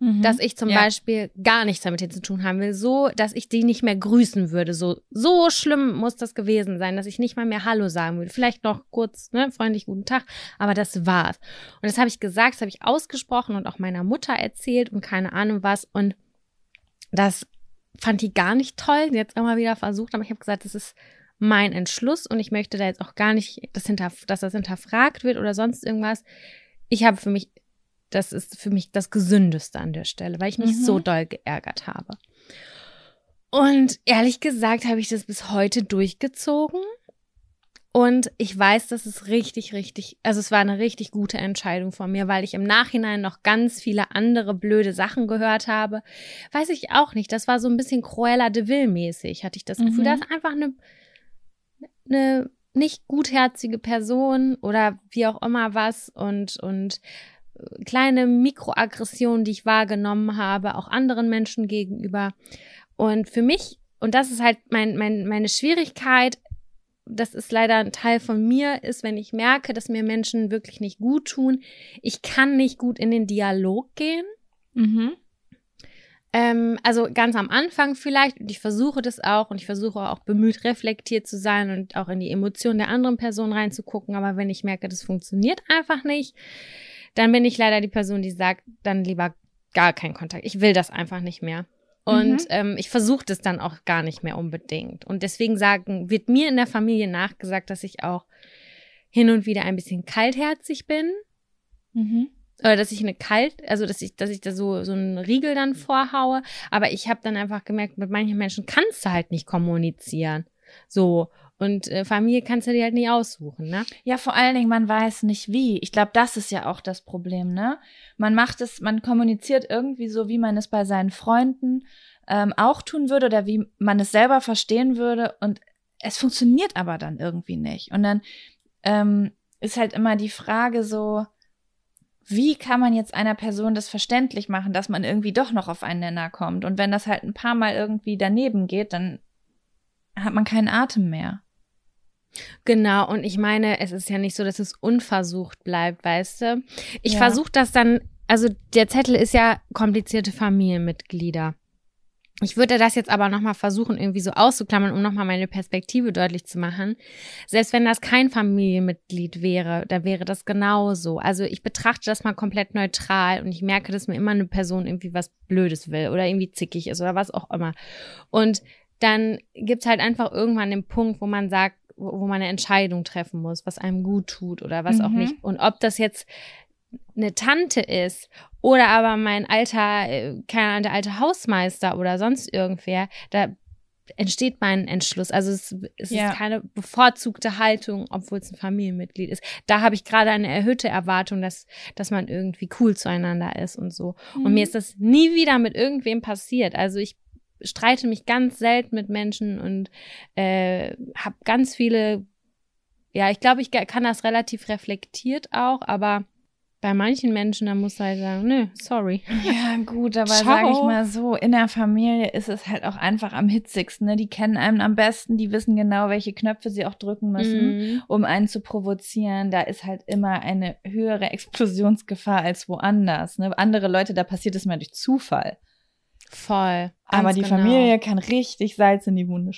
mhm. dass ich zum ja. Beispiel gar nichts damit zu tun haben will, so, dass ich die nicht mehr grüßen würde. So, so schlimm muss das gewesen sein, dass ich nicht mal mehr Hallo sagen würde. Vielleicht noch kurz, ne, freundlich guten Tag, aber das war's. Und das habe ich gesagt, das habe ich ausgesprochen und auch meiner Mutter erzählt und keine Ahnung was. Und das fand die gar nicht toll. Sie hat es immer wieder versucht, aber ich habe gesagt, das ist mein Entschluss und ich möchte da jetzt auch gar nicht, dass, hinter, dass das hinterfragt wird oder sonst irgendwas ich habe für mich, das ist für mich das Gesündeste an der Stelle, weil ich mich mhm. so doll geärgert habe. Und ehrlich gesagt habe ich das bis heute durchgezogen. Und ich weiß, dass es richtig, richtig, also es war eine richtig gute Entscheidung von mir, weil ich im Nachhinein noch ganz viele andere blöde Sachen gehört habe. Weiß ich auch nicht. Das war so ein bisschen Cruella de Vil mäßig, hatte ich das Gefühl. Mhm. Da ist einfach eine, eine nicht gutherzige Person oder wie auch immer was und, und äh, kleine Mikroaggressionen, die ich wahrgenommen habe, auch anderen Menschen gegenüber. Und für mich, und das ist halt mein, mein, meine Schwierigkeit, das ist leider ein Teil von mir, ist, wenn ich merke, dass mir Menschen wirklich nicht gut tun, ich kann nicht gut in den Dialog gehen. Mhm. Ähm, also ganz am Anfang vielleicht, und ich versuche das auch und ich versuche auch bemüht, reflektiert zu sein und auch in die Emotionen der anderen Person reinzugucken. Aber wenn ich merke, das funktioniert einfach nicht, dann bin ich leider die Person, die sagt, dann lieber gar keinen Kontakt. Ich will das einfach nicht mehr. Und mhm. ähm, ich versuche das dann auch gar nicht mehr unbedingt. Und deswegen sagen, wird mir in der Familie nachgesagt, dass ich auch hin und wieder ein bisschen kaltherzig bin. Mhm oder dass ich eine kalt, also dass ich, dass ich da so so einen Riegel dann vorhaue. Aber ich habe dann einfach gemerkt, mit manchen Menschen kannst du halt nicht kommunizieren. So und äh, Familie kannst du dir halt nicht aussuchen, ne? Ja, vor allen Dingen, man weiß nicht wie. Ich glaube, das ist ja auch das Problem, ne? Man macht es, man kommuniziert irgendwie so, wie man es bei seinen Freunden ähm, auch tun würde oder wie man es selber verstehen würde. Und es funktioniert aber dann irgendwie nicht. Und dann ähm, ist halt immer die Frage so, wie kann man jetzt einer Person das verständlich machen, dass man irgendwie doch noch auf einen Nenner kommt? Und wenn das halt ein paar Mal irgendwie daneben geht, dann hat man keinen Atem mehr. Genau, und ich meine, es ist ja nicht so, dass es unversucht bleibt, weißt du? Ich ja. versuche das dann, also der Zettel ist ja komplizierte Familienmitglieder. Ich würde das jetzt aber nochmal versuchen, irgendwie so auszuklammern, um nochmal meine Perspektive deutlich zu machen. Selbst wenn das kein Familienmitglied wäre, da wäre das genauso. Also ich betrachte das mal komplett neutral und ich merke, dass mir immer eine Person irgendwie was Blödes will oder irgendwie zickig ist oder was auch immer. Und dann gibt's halt einfach irgendwann den Punkt, wo man sagt, wo, wo man eine Entscheidung treffen muss, was einem gut tut oder was mhm. auch nicht. Und ob das jetzt eine Tante ist oder aber mein alter, äh, keine Ahnung, der alte Hausmeister oder sonst irgendwer, da entsteht mein Entschluss. Also es, es ja. ist keine bevorzugte Haltung, obwohl es ein Familienmitglied ist. Da habe ich gerade eine erhöhte Erwartung, dass, dass man irgendwie cool zueinander ist und so. Mhm. Und mir ist das nie wieder mit irgendwem passiert. Also ich streite mich ganz selten mit Menschen und äh, habe ganz viele, ja, ich glaube, ich kann das relativ reflektiert auch, aber Bei manchen Menschen, da muss halt sagen, nö, sorry. Ja, gut, aber sage ich mal so, in der Familie ist es halt auch einfach am hitzigsten. Ne? Die kennen einen am besten, die wissen genau, welche Knöpfe sie auch drücken müssen, Mhm. um einen zu provozieren. Da ist halt immer eine höhere Explosionsgefahr als woanders. Ne? Andere Leute, da passiert es mal durch Zufall. Voll. Aber die genau. Familie kann richtig Salz in die Wunde,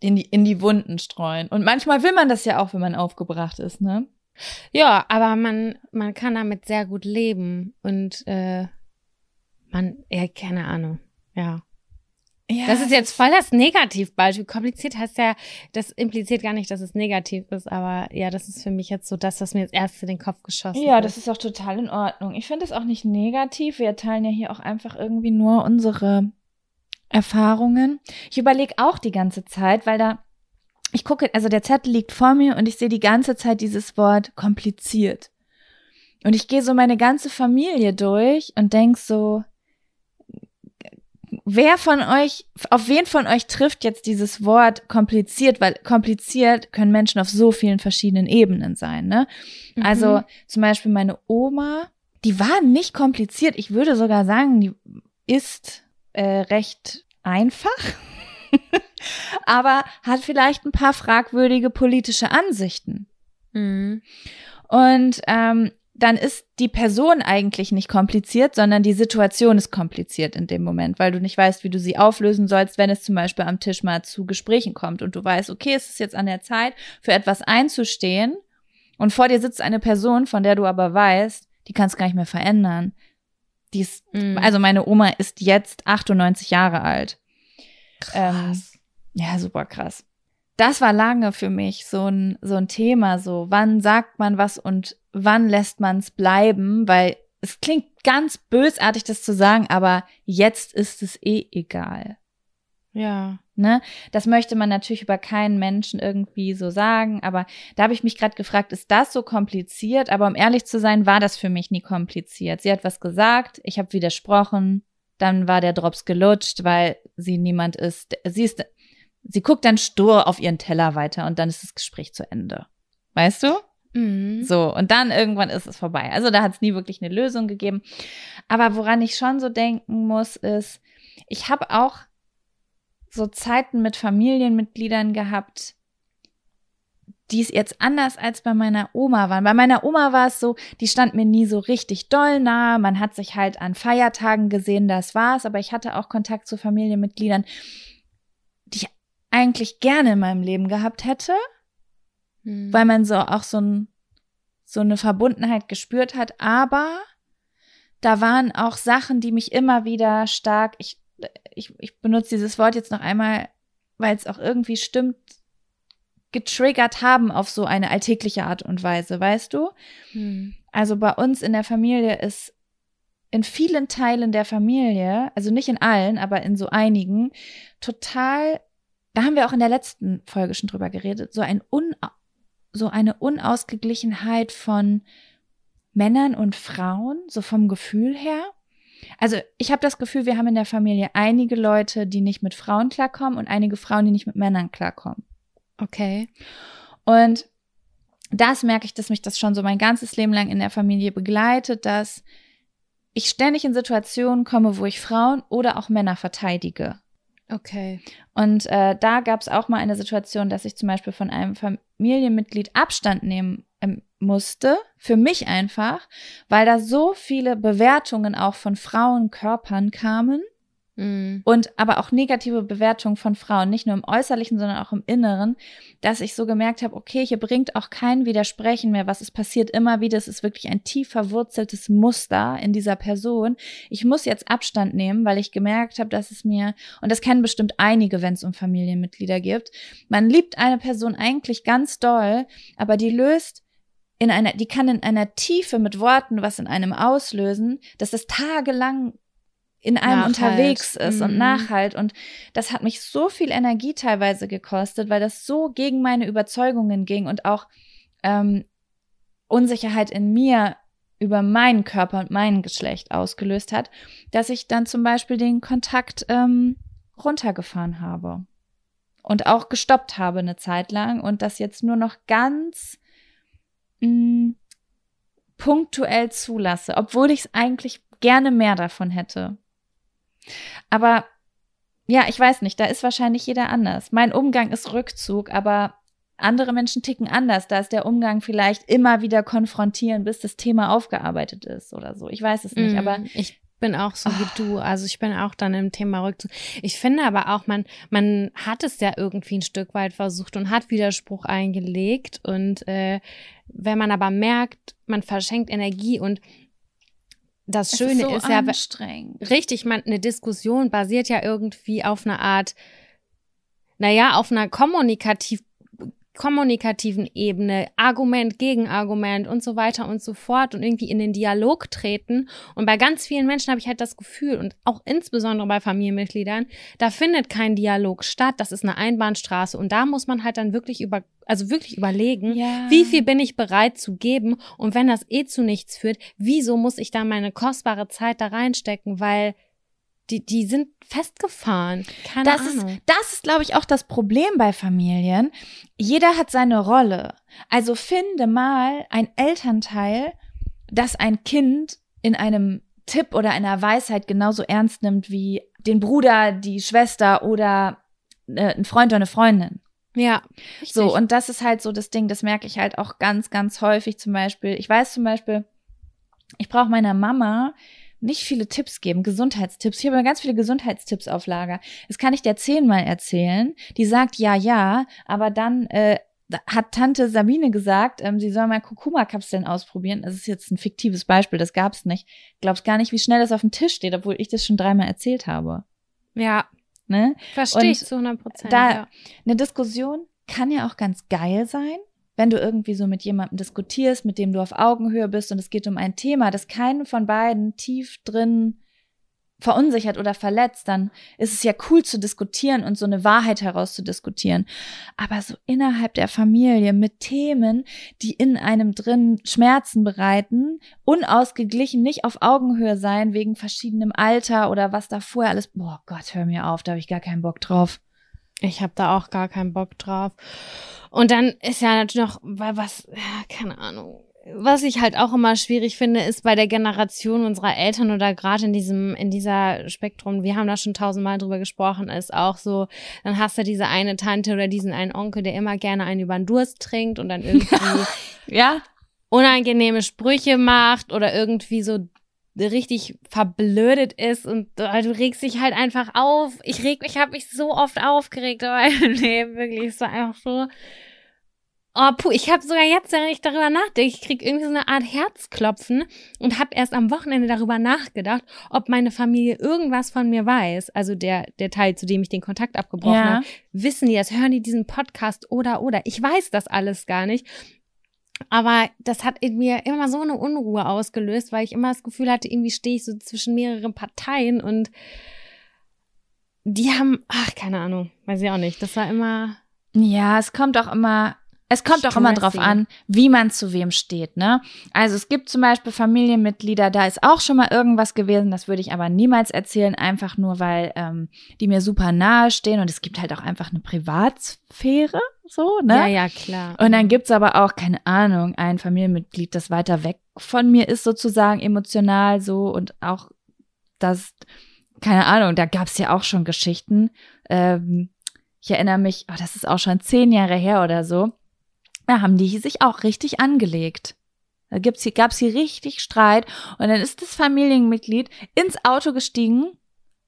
in die, in die Wunden streuen. Und manchmal will man das ja auch, wenn man aufgebracht ist, ne? Ja, aber man, man kann damit sehr gut leben und äh, man, ja, keine Ahnung. Ja. Ja, Das ist jetzt voll das Negativbeispiel. Kompliziert heißt ja, das impliziert gar nicht, dass es negativ ist, aber ja, das ist für mich jetzt so das, was mir jetzt erst in den Kopf geschossen Ja, ist. das ist auch total in Ordnung. Ich finde es auch nicht negativ. Wir teilen ja hier auch einfach irgendwie nur unsere Erfahrungen. Ich überlege auch die ganze Zeit, weil da, ich gucke, also der Zettel liegt vor mir und ich sehe die ganze Zeit dieses Wort kompliziert. Und ich gehe so meine ganze Familie durch und denk so, wer von euch, auf wen von euch trifft jetzt dieses Wort kompliziert, weil kompliziert können Menschen auf so vielen verschiedenen Ebenen sein, ne? Mhm. Also zum Beispiel meine Oma, die war nicht kompliziert. Ich würde sogar sagen, die ist äh, recht einfach, aber hat vielleicht ein paar fragwürdige politische Ansichten. Mhm. Und ähm, dann ist die Person eigentlich nicht kompliziert, sondern die Situation ist kompliziert in dem Moment, weil du nicht weißt, wie du sie auflösen sollst, wenn es zum Beispiel am Tisch mal zu Gesprächen kommt und du weißt, okay, es ist jetzt an der Zeit, für etwas einzustehen und vor dir sitzt eine Person, von der du aber weißt, die kannst gar nicht mehr verändern. Die ist, Mhm. also meine Oma ist jetzt 98 Jahre alt. Ähm, Krass. Ja, super krass. Das war lange für mich so ein, so ein Thema, so wann sagt man was und wann lässt man es bleiben, weil es klingt ganz bösartig, das zu sagen, aber jetzt ist es eh egal. ja. Ne? Das möchte man natürlich über keinen Menschen irgendwie so sagen, aber da habe ich mich gerade gefragt, ist das so kompliziert? Aber um ehrlich zu sein, war das für mich nie kompliziert. Sie hat was gesagt, ich habe widersprochen, dann war der Drops gelutscht, weil sie niemand ist. Sie ist, sie guckt dann stur auf ihren Teller weiter und dann ist das Gespräch zu Ende. Weißt du? Mhm. So, und dann irgendwann ist es vorbei. Also da hat es nie wirklich eine Lösung gegeben. Aber woran ich schon so denken muss, ist, ich habe auch so Zeiten mit Familienmitgliedern gehabt, die es jetzt anders als bei meiner Oma waren. Bei meiner Oma war es so, die stand mir nie so richtig doll nah. Man hat sich halt an Feiertagen gesehen, das war's. Aber ich hatte auch Kontakt zu Familienmitgliedern, eigentlich gerne in meinem Leben gehabt hätte Mhm. weil man so auch so, ein, so eine Verbundenheit gespürt hat. Aber da waren auch Sachen, die mich immer wieder stark, ich, ich, ich benutze dieses Wort jetzt noch einmal, weil es auch irgendwie stimmt, getriggert haben auf so eine alltägliche Art und Weise, weißt du? Mhm. Also bei uns in der Familie ist in vielen Teilen der Familie, also nicht in allen, aber in so einigen, total, da haben wir auch in der letzten Folge schon drüber geredet, so ein un, so eine Unausgeglichenheit von Männern und Frauen, so vom Gefühl her. Also ich habe das Gefühl, wir haben in der Familie einige Leute, die nicht mit Frauen klarkommen und einige Frauen, die nicht mit Männern klarkommen. Okay. Und das merke ich, dass mich das schon so mein ganzes Leben lang in der Familie begleitet, dass ich ständig in Situationen komme, wo ich Frauen oder auch Männer verteidige. Okay. Und äh, da gab es auch mal eine Situation, dass ich zum Beispiel von einem Familienmitglied Abstand nehmen ähm, musste, für mich einfach, weil da so viele Bewertungen auch von Frauenkörpern kamen Mhm. und aber auch negative Bewertungen von Frauen, nicht nur im Äußerlichen, sondern auch im Inneren, dass ich so gemerkt habe, okay, hier bringt auch kein Widersprechen mehr, was es passiert immer wieder, es ist wirklich ein tief verwurzeltes Muster in dieser Person. Ich muss jetzt Abstand nehmen, weil ich gemerkt habe, dass es mir, und das kennen bestimmt einige, wenn es um Familienmitglieder gibt, man liebt eine Person eigentlich ganz doll, aber die löst in einer, die kann in einer Tiefe mit Worten was in einem auslösen, dass es tagelang in einem Nachhalt. unterwegs ist und Mhm. nachhalt. Und das hat mich so viel Energie teilweise gekostet, weil das so gegen meine Überzeugungen ging und auch ähm, Unsicherheit in mir über meinen Körper und mein Geschlecht ausgelöst hat, dass ich dann zum Beispiel den Kontakt ähm, runtergefahren habe und auch gestoppt habe eine Zeit lang und das jetzt nur noch ganz mh, punktuell zulasse, obwohl ich es eigentlich gerne mehr davon hätte. Aber ja, ich weiß nicht, da ist wahrscheinlich jeder anders. Mein Umgang ist Rückzug, aber andere Menschen ticken anders. Da ist der Umgang vielleicht immer wieder konfrontieren, bis das Thema aufgearbeitet ist oder so. Ich weiß es nicht, mm, aber ich bin auch so oh. wie du. Also ich bin auch dann im Thema Rückzug. Ich finde aber auch, man, man hat es ja irgendwie ein Stück weit versucht und hat Widerspruch eingelegt. Und äh, wenn man aber merkt, man verschenkt Energie und das Schöne ist, so ist ja richtig, man, eine Diskussion basiert ja irgendwie auf einer Art, naja, auf einer kommunikativ kommunikativen Ebene, Argument gegen Argument und so weiter und so fort und irgendwie in den Dialog treten. Und bei ganz vielen Menschen habe ich halt das Gefühl und auch insbesondere bei Familienmitgliedern, da findet kein Dialog statt. Das ist eine Einbahnstraße und da muss man halt dann wirklich über, also wirklich überlegen, ja. wie viel bin ich bereit zu geben und wenn das eh zu nichts führt, wieso muss ich da meine kostbare Zeit da reinstecken, weil die, die sind festgefahren. Keine das Ahnung. Ist, das ist, glaube ich, auch das Problem bei Familien. Jeder hat seine Rolle. Also finde mal ein Elternteil, das ein Kind in einem Tipp oder einer Weisheit genauso ernst nimmt wie den Bruder, die Schwester oder äh, ein Freund oder eine Freundin. Ja. Richtig. So, und das ist halt so das Ding, das merke ich halt auch ganz, ganz häufig zum Beispiel. Ich weiß zum Beispiel, ich brauche meiner Mama nicht viele Tipps geben, Gesundheitstipps. Ich habe ganz viele Gesundheitstipps auf Lager. Das kann ich dir zehnmal erzählen. Die sagt ja, ja, aber dann äh, hat Tante Sabine gesagt, ähm, sie soll mal Kurkuma-Kapseln ausprobieren. Das ist jetzt ein fiktives Beispiel, das gab's nicht. Glaubst gar nicht, wie schnell das auf dem Tisch steht, obwohl ich das schon dreimal erzählt habe. Ja. Ne? Verstehe ich zu 100 Prozent. Da, ja. eine Diskussion kann ja auch ganz geil sein wenn du irgendwie so mit jemandem diskutierst, mit dem du auf Augenhöhe bist und es geht um ein Thema, das keinen von beiden tief drin verunsichert oder verletzt, dann ist es ja cool zu diskutieren und so eine Wahrheit herauszudiskutieren. Aber so innerhalb der Familie mit Themen, die in einem drin Schmerzen bereiten, unausgeglichen, nicht auf Augenhöhe sein, wegen verschiedenem Alter oder was da vorher alles, boah Gott, hör mir auf, da habe ich gar keinen Bock drauf. Ich habe da auch gar keinen Bock drauf. Und dann ist ja natürlich noch, weil was, ja, keine Ahnung. Was ich halt auch immer schwierig finde, ist bei der Generation unserer Eltern oder gerade in diesem, in dieser Spektrum, wir haben da schon tausendmal drüber gesprochen, ist auch so, dann hast du diese eine Tante oder diesen einen Onkel, der immer gerne einen über den Durst trinkt und dann irgendwie, ja, unangenehme Sprüche macht oder irgendwie so richtig verblödet ist und du regst dich halt einfach auf. Ich reg, ich habe mich so oft aufgeregt in meinem Leben, wirklich. Es war einfach so. Oh, puh, ich habe sogar jetzt, wenn ich darüber nachdenke, ich krieg irgendwie so eine Art Herzklopfen und habe erst am Wochenende darüber nachgedacht, ob meine Familie irgendwas von mir weiß. Also der, der Teil, zu dem ich den Kontakt abgebrochen ja. habe. Wissen die das? Hören die diesen Podcast oder oder? Ich weiß das alles gar nicht. Aber das hat in mir immer so eine Unruhe ausgelöst, weil ich immer das Gefühl hatte, irgendwie stehe ich so zwischen mehreren Parteien und die haben, ach, keine Ahnung, weiß ich auch nicht. Das war immer. Ja, es kommt auch immer es kommt auch immer drauf an, wie man zu wem steht, ne? Also es gibt zum Beispiel Familienmitglieder, da ist auch schon mal irgendwas gewesen, das würde ich aber niemals erzählen, einfach nur weil ähm, die mir super nahe stehen und es gibt halt auch einfach eine Privatsphäre, so, ne? Ja, ja, klar. Und dann gibt's aber auch, keine Ahnung, ein Familienmitglied, das weiter weg von mir ist, sozusagen emotional so und auch das, keine Ahnung, da gab's ja auch schon Geschichten. Ähm, ich erinnere mich, oh, das ist auch schon zehn Jahre her oder so da haben die sich auch richtig angelegt. Da gibt's hier, gab's hier richtig Streit und dann ist das Familienmitglied ins Auto gestiegen,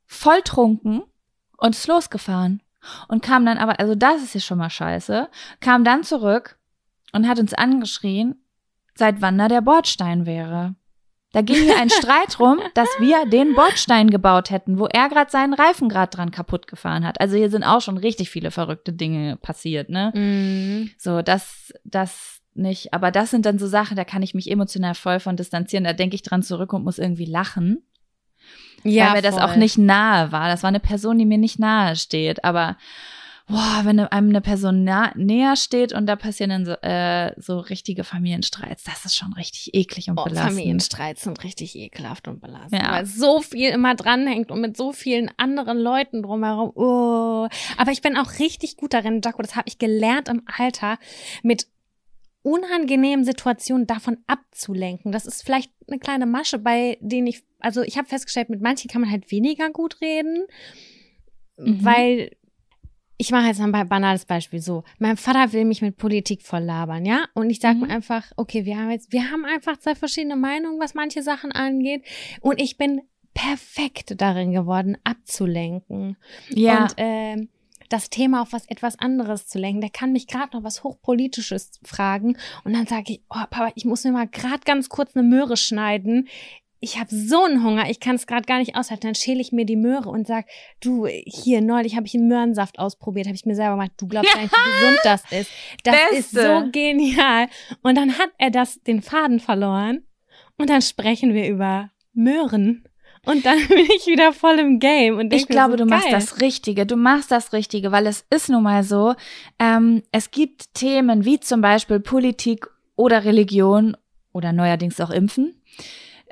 volltrunken und ist losgefahren. Und kam dann aber, also das ist ja schon mal scheiße, kam dann zurück und hat uns angeschrien, seit wann da der Bordstein wäre. Da ging hier ein Streit rum, dass wir den Bordstein gebaut hätten, wo er gerade seinen Reifen gerade dran kaputt gefahren hat. Also hier sind auch schon richtig viele verrückte Dinge passiert, ne? Mm. So, das, das nicht. Aber das sind dann so Sachen, da kann ich mich emotional voll von distanzieren. Da denke ich dran zurück und muss irgendwie lachen. Ja, weil mir voll. das auch nicht nahe war. Das war eine Person, die mir nicht nahe steht. Aber boah, wenn einem eine Person nah, näher steht und da passieren dann so, äh, so richtige Familienstreits, das ist schon richtig eklig und oh, belastend. Familienstreits sind richtig ekelhaft und belastend, ja. weil so viel immer dranhängt und mit so vielen anderen Leuten drumherum. Oh. Aber ich bin auch richtig gut darin, Jaco, das habe ich gelernt im Alter, mit unangenehmen Situationen davon abzulenken. Das ist vielleicht eine kleine Masche, bei denen ich, also ich habe festgestellt, mit manchen kann man halt weniger gut reden, mhm. weil ich mache jetzt ein banales Beispiel so. Mein Vater will mich mit Politik voll labern, ja? Und ich sage mhm. mir einfach, okay, wir haben jetzt, wir haben einfach zwei verschiedene Meinungen, was manche Sachen angeht. Und ich bin perfekt darin geworden, abzulenken. Ja. Und äh, das Thema auf was etwas anderes zu lenken. Der kann mich gerade noch was Hochpolitisches fragen und dann sage ich, oh Papa, ich muss mir mal gerade ganz kurz eine Möhre schneiden ich habe so einen Hunger, ich kann es gerade gar nicht aushalten. Dann schäle ich mir die Möhre und sag, du, hier neulich habe ich einen Möhrensaft ausprobiert, habe ich mir selber gemacht. Du glaubst ja. nicht, wie gesund das ist. Das Beste. ist so genial. Und dann hat er das den Faden verloren und dann sprechen wir über Möhren. Und dann bin ich wieder voll im Game. Und ich glaube, so, du geil. machst das Richtige. Du machst das Richtige, weil es ist nun mal so, ähm, es gibt Themen wie zum Beispiel Politik oder Religion oder neuerdings auch Impfen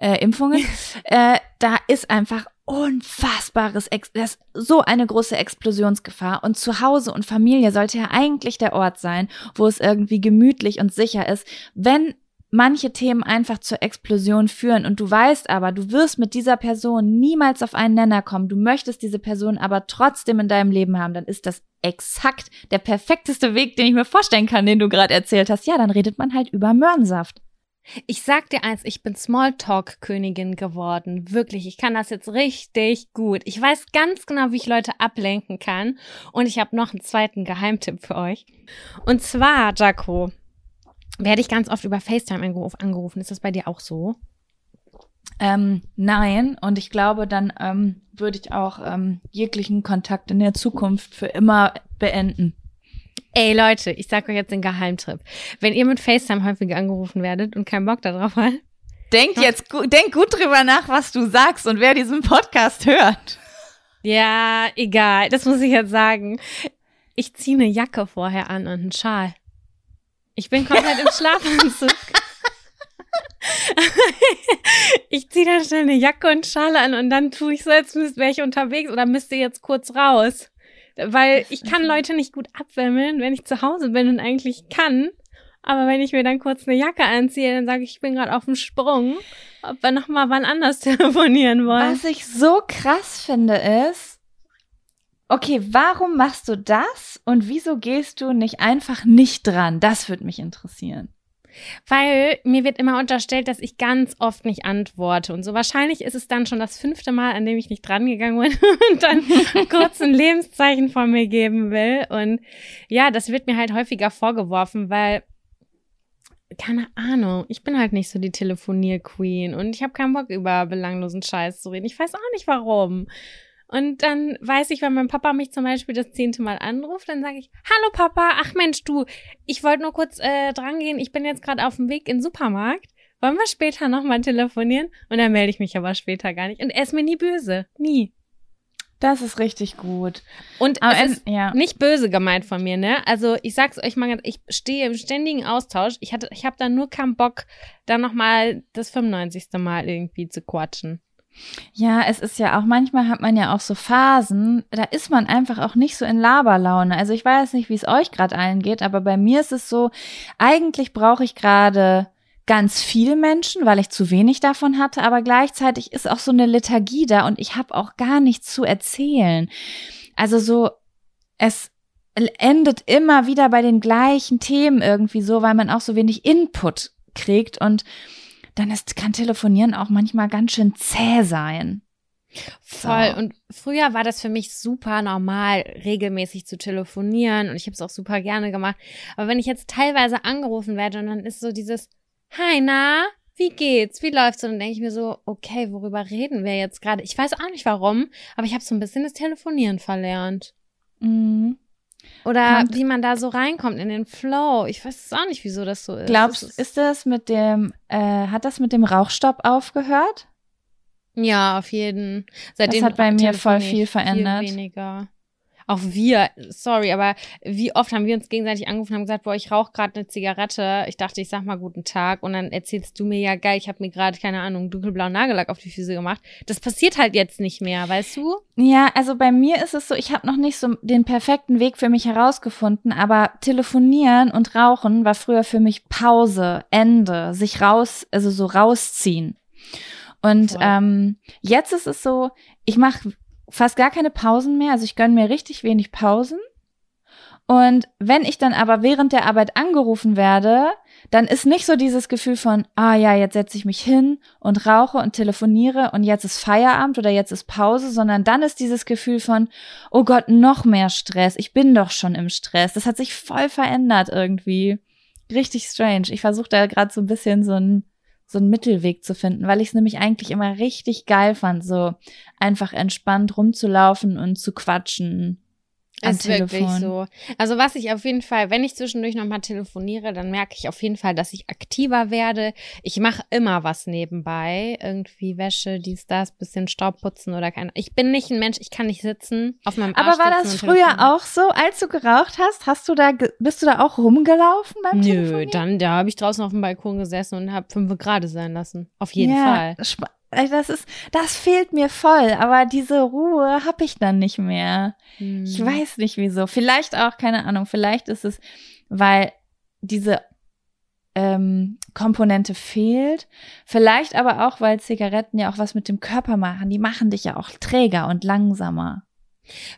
äh, Impfungen, äh, da ist einfach unfassbares, Ex das ist so eine große Explosionsgefahr. Und zu Hause und Familie sollte ja eigentlich der Ort sein, wo es irgendwie gemütlich und sicher ist. Wenn manche Themen einfach zur Explosion führen und du weißt aber, du wirst mit dieser Person niemals auf einen Nenner kommen, du möchtest diese Person aber trotzdem in deinem Leben haben, dann ist das exakt der perfekteste Weg, den ich mir vorstellen kann, den du gerade erzählt hast. Ja, dann redet man halt über Möhrensaft. Ich sag dir eins, ich bin Smalltalk-Königin geworden. Wirklich, ich kann das jetzt richtig gut. Ich weiß ganz genau, wie ich Leute ablenken kann. Und ich habe noch einen zweiten Geheimtipp für euch. Und zwar, Jaco, werde ich ganz oft über FaceTime angerufen. Ist das bei dir auch so? Ähm, nein, und ich glaube, dann ähm, würde ich auch ähm, jeglichen Kontakt in der Zukunft für immer beenden. Ey Leute, ich sag euch jetzt den Geheimtrip. Wenn ihr mit FaceTime häufiger angerufen werdet und keinen Bock darauf habt, Denkt jetzt, denk gut drüber nach, was du sagst und wer diesen Podcast hört. Ja, egal. Das muss ich jetzt sagen. Ich ziehe eine Jacke vorher an und einen Schal. Ich bin komplett im Schlafanzug. ich ziehe dann schnell eine Jacke und Schale an und dann tue ich so, als wäre ich unterwegs oder müsste jetzt kurz raus. Weil ich kann Leute nicht gut abwimmeln, wenn ich zu Hause bin und eigentlich kann. Aber wenn ich mir dann kurz eine Jacke anziehe, dann sage ich, ich bin gerade auf dem Sprung, ob wir nochmal wann anders telefonieren wollen. Was ich so krass finde ist, okay, warum machst du das und wieso gehst du nicht einfach nicht dran? Das würde mich interessieren. Weil mir wird immer unterstellt, dass ich ganz oft nicht antworte und so. Wahrscheinlich ist es dann schon das fünfte Mal, an dem ich nicht dran gegangen bin und dann kurz ein Lebenszeichen von mir geben will. Und ja, das wird mir halt häufiger vorgeworfen, weil keine Ahnung, ich bin halt nicht so die Telefonier-Queen und ich habe keinen Bock über belanglosen Scheiß zu reden. Ich weiß auch nicht warum. Und dann weiß ich, wenn mein Papa mich zum Beispiel das zehnte Mal anruft, dann sage ich, hallo Papa, ach Mensch, du, ich wollte nur kurz äh, drangehen, ich bin jetzt gerade auf dem Weg in den Supermarkt. Wollen wir später nochmal telefonieren? Und dann melde ich mich aber später gar nicht. Und er ist mir nie böse. Nie. Das ist richtig gut. Und Aber es ist ja. nicht böse gemeint von mir, ne? Also ich sag's euch mal ganz, ich stehe im ständigen Austausch. Ich hatte, ich habe da nur keinen Bock, da nochmal das 95. Mal irgendwie zu quatschen. Ja, es ist ja auch, manchmal hat man ja auch so Phasen, da ist man einfach auch nicht so in Laberlaune. Also ich weiß nicht, wie es euch gerade allen geht, aber bei mir ist es so, eigentlich brauche ich gerade ganz viele Menschen, weil ich zu wenig davon hatte, aber gleichzeitig ist auch so eine Lethargie da und ich habe auch gar nichts zu erzählen. Also so, es endet immer wieder bei den gleichen Themen irgendwie so, weil man auch so wenig Input kriegt und dann ist, kann Telefonieren auch manchmal ganz schön zäh sein. Voll. So. Und früher war das für mich super normal, regelmäßig zu telefonieren und ich habe es auch super gerne gemacht. Aber wenn ich jetzt teilweise angerufen werde und dann ist so dieses Hi, na, wie geht's? Wie läuft's? Und dann denke ich mir so, okay, worüber reden wir jetzt gerade? Ich weiß auch nicht warum, aber ich habe so ein bisschen das Telefonieren verlernt. Mhm. Oder Kommt. wie man da so reinkommt in den Flow. Ich weiß auch nicht, wieso das so ist. Glaubst, du, ist das mit dem, äh, hat das mit dem Rauchstopp aufgehört? Ja, auf jeden. Seitdem das hat bei mir voll viel verändert. Viel weniger. Auch wir, sorry, aber wie oft haben wir uns gegenseitig angerufen und haben gesagt, boah, ich rauche gerade eine Zigarette. Ich dachte, ich sag mal guten Tag und dann erzählst du mir ja geil, ich habe mir gerade keine Ahnung dunkelblauen Nagellack auf die Füße gemacht. Das passiert halt jetzt nicht mehr, weißt du? Ja, also bei mir ist es so, ich habe noch nicht so den perfekten Weg für mich herausgefunden, aber telefonieren und rauchen war früher für mich Pause, Ende, sich raus, also so rausziehen. Und ähm, jetzt ist es so, ich mache fast gar keine Pausen mehr. Also ich gönne mir richtig wenig Pausen. Und wenn ich dann aber während der Arbeit angerufen werde, dann ist nicht so dieses Gefühl von, ah ja, jetzt setze ich mich hin und rauche und telefoniere und jetzt ist Feierabend oder jetzt ist Pause, sondern dann ist dieses Gefühl von, oh Gott, noch mehr Stress. Ich bin doch schon im Stress. Das hat sich voll verändert irgendwie. Richtig strange. Ich versuche da gerade so ein bisschen so ein so einen Mittelweg zu finden, weil ich es nämlich eigentlich immer richtig geil fand, so einfach entspannt rumzulaufen und zu quatschen ist wirklich so. Also was ich auf jeden Fall, wenn ich zwischendurch nochmal telefoniere, dann merke ich auf jeden Fall, dass ich aktiver werde. Ich mache immer was nebenbei. Irgendwie Wäsche, dies, das, bisschen Staub putzen oder keine. Ich bin nicht ein Mensch, ich kann nicht sitzen auf meinem Arsch Aber war das früher auch so, als du geraucht hast? Hast du da, bist du da auch rumgelaufen beim Nö, Telefonieren? dann, da habe ich draußen auf dem Balkon gesessen und habe fünf Grad sein lassen. Auf jeden ja, Fall das ist, das fehlt mir voll, aber diese Ruhe habe ich dann nicht mehr. Hm. Ich weiß nicht wieso. Vielleicht auch, keine Ahnung, vielleicht ist es, weil diese ähm, Komponente fehlt. Vielleicht aber auch, weil Zigaretten ja auch was mit dem Körper machen. Die machen dich ja auch träger und langsamer.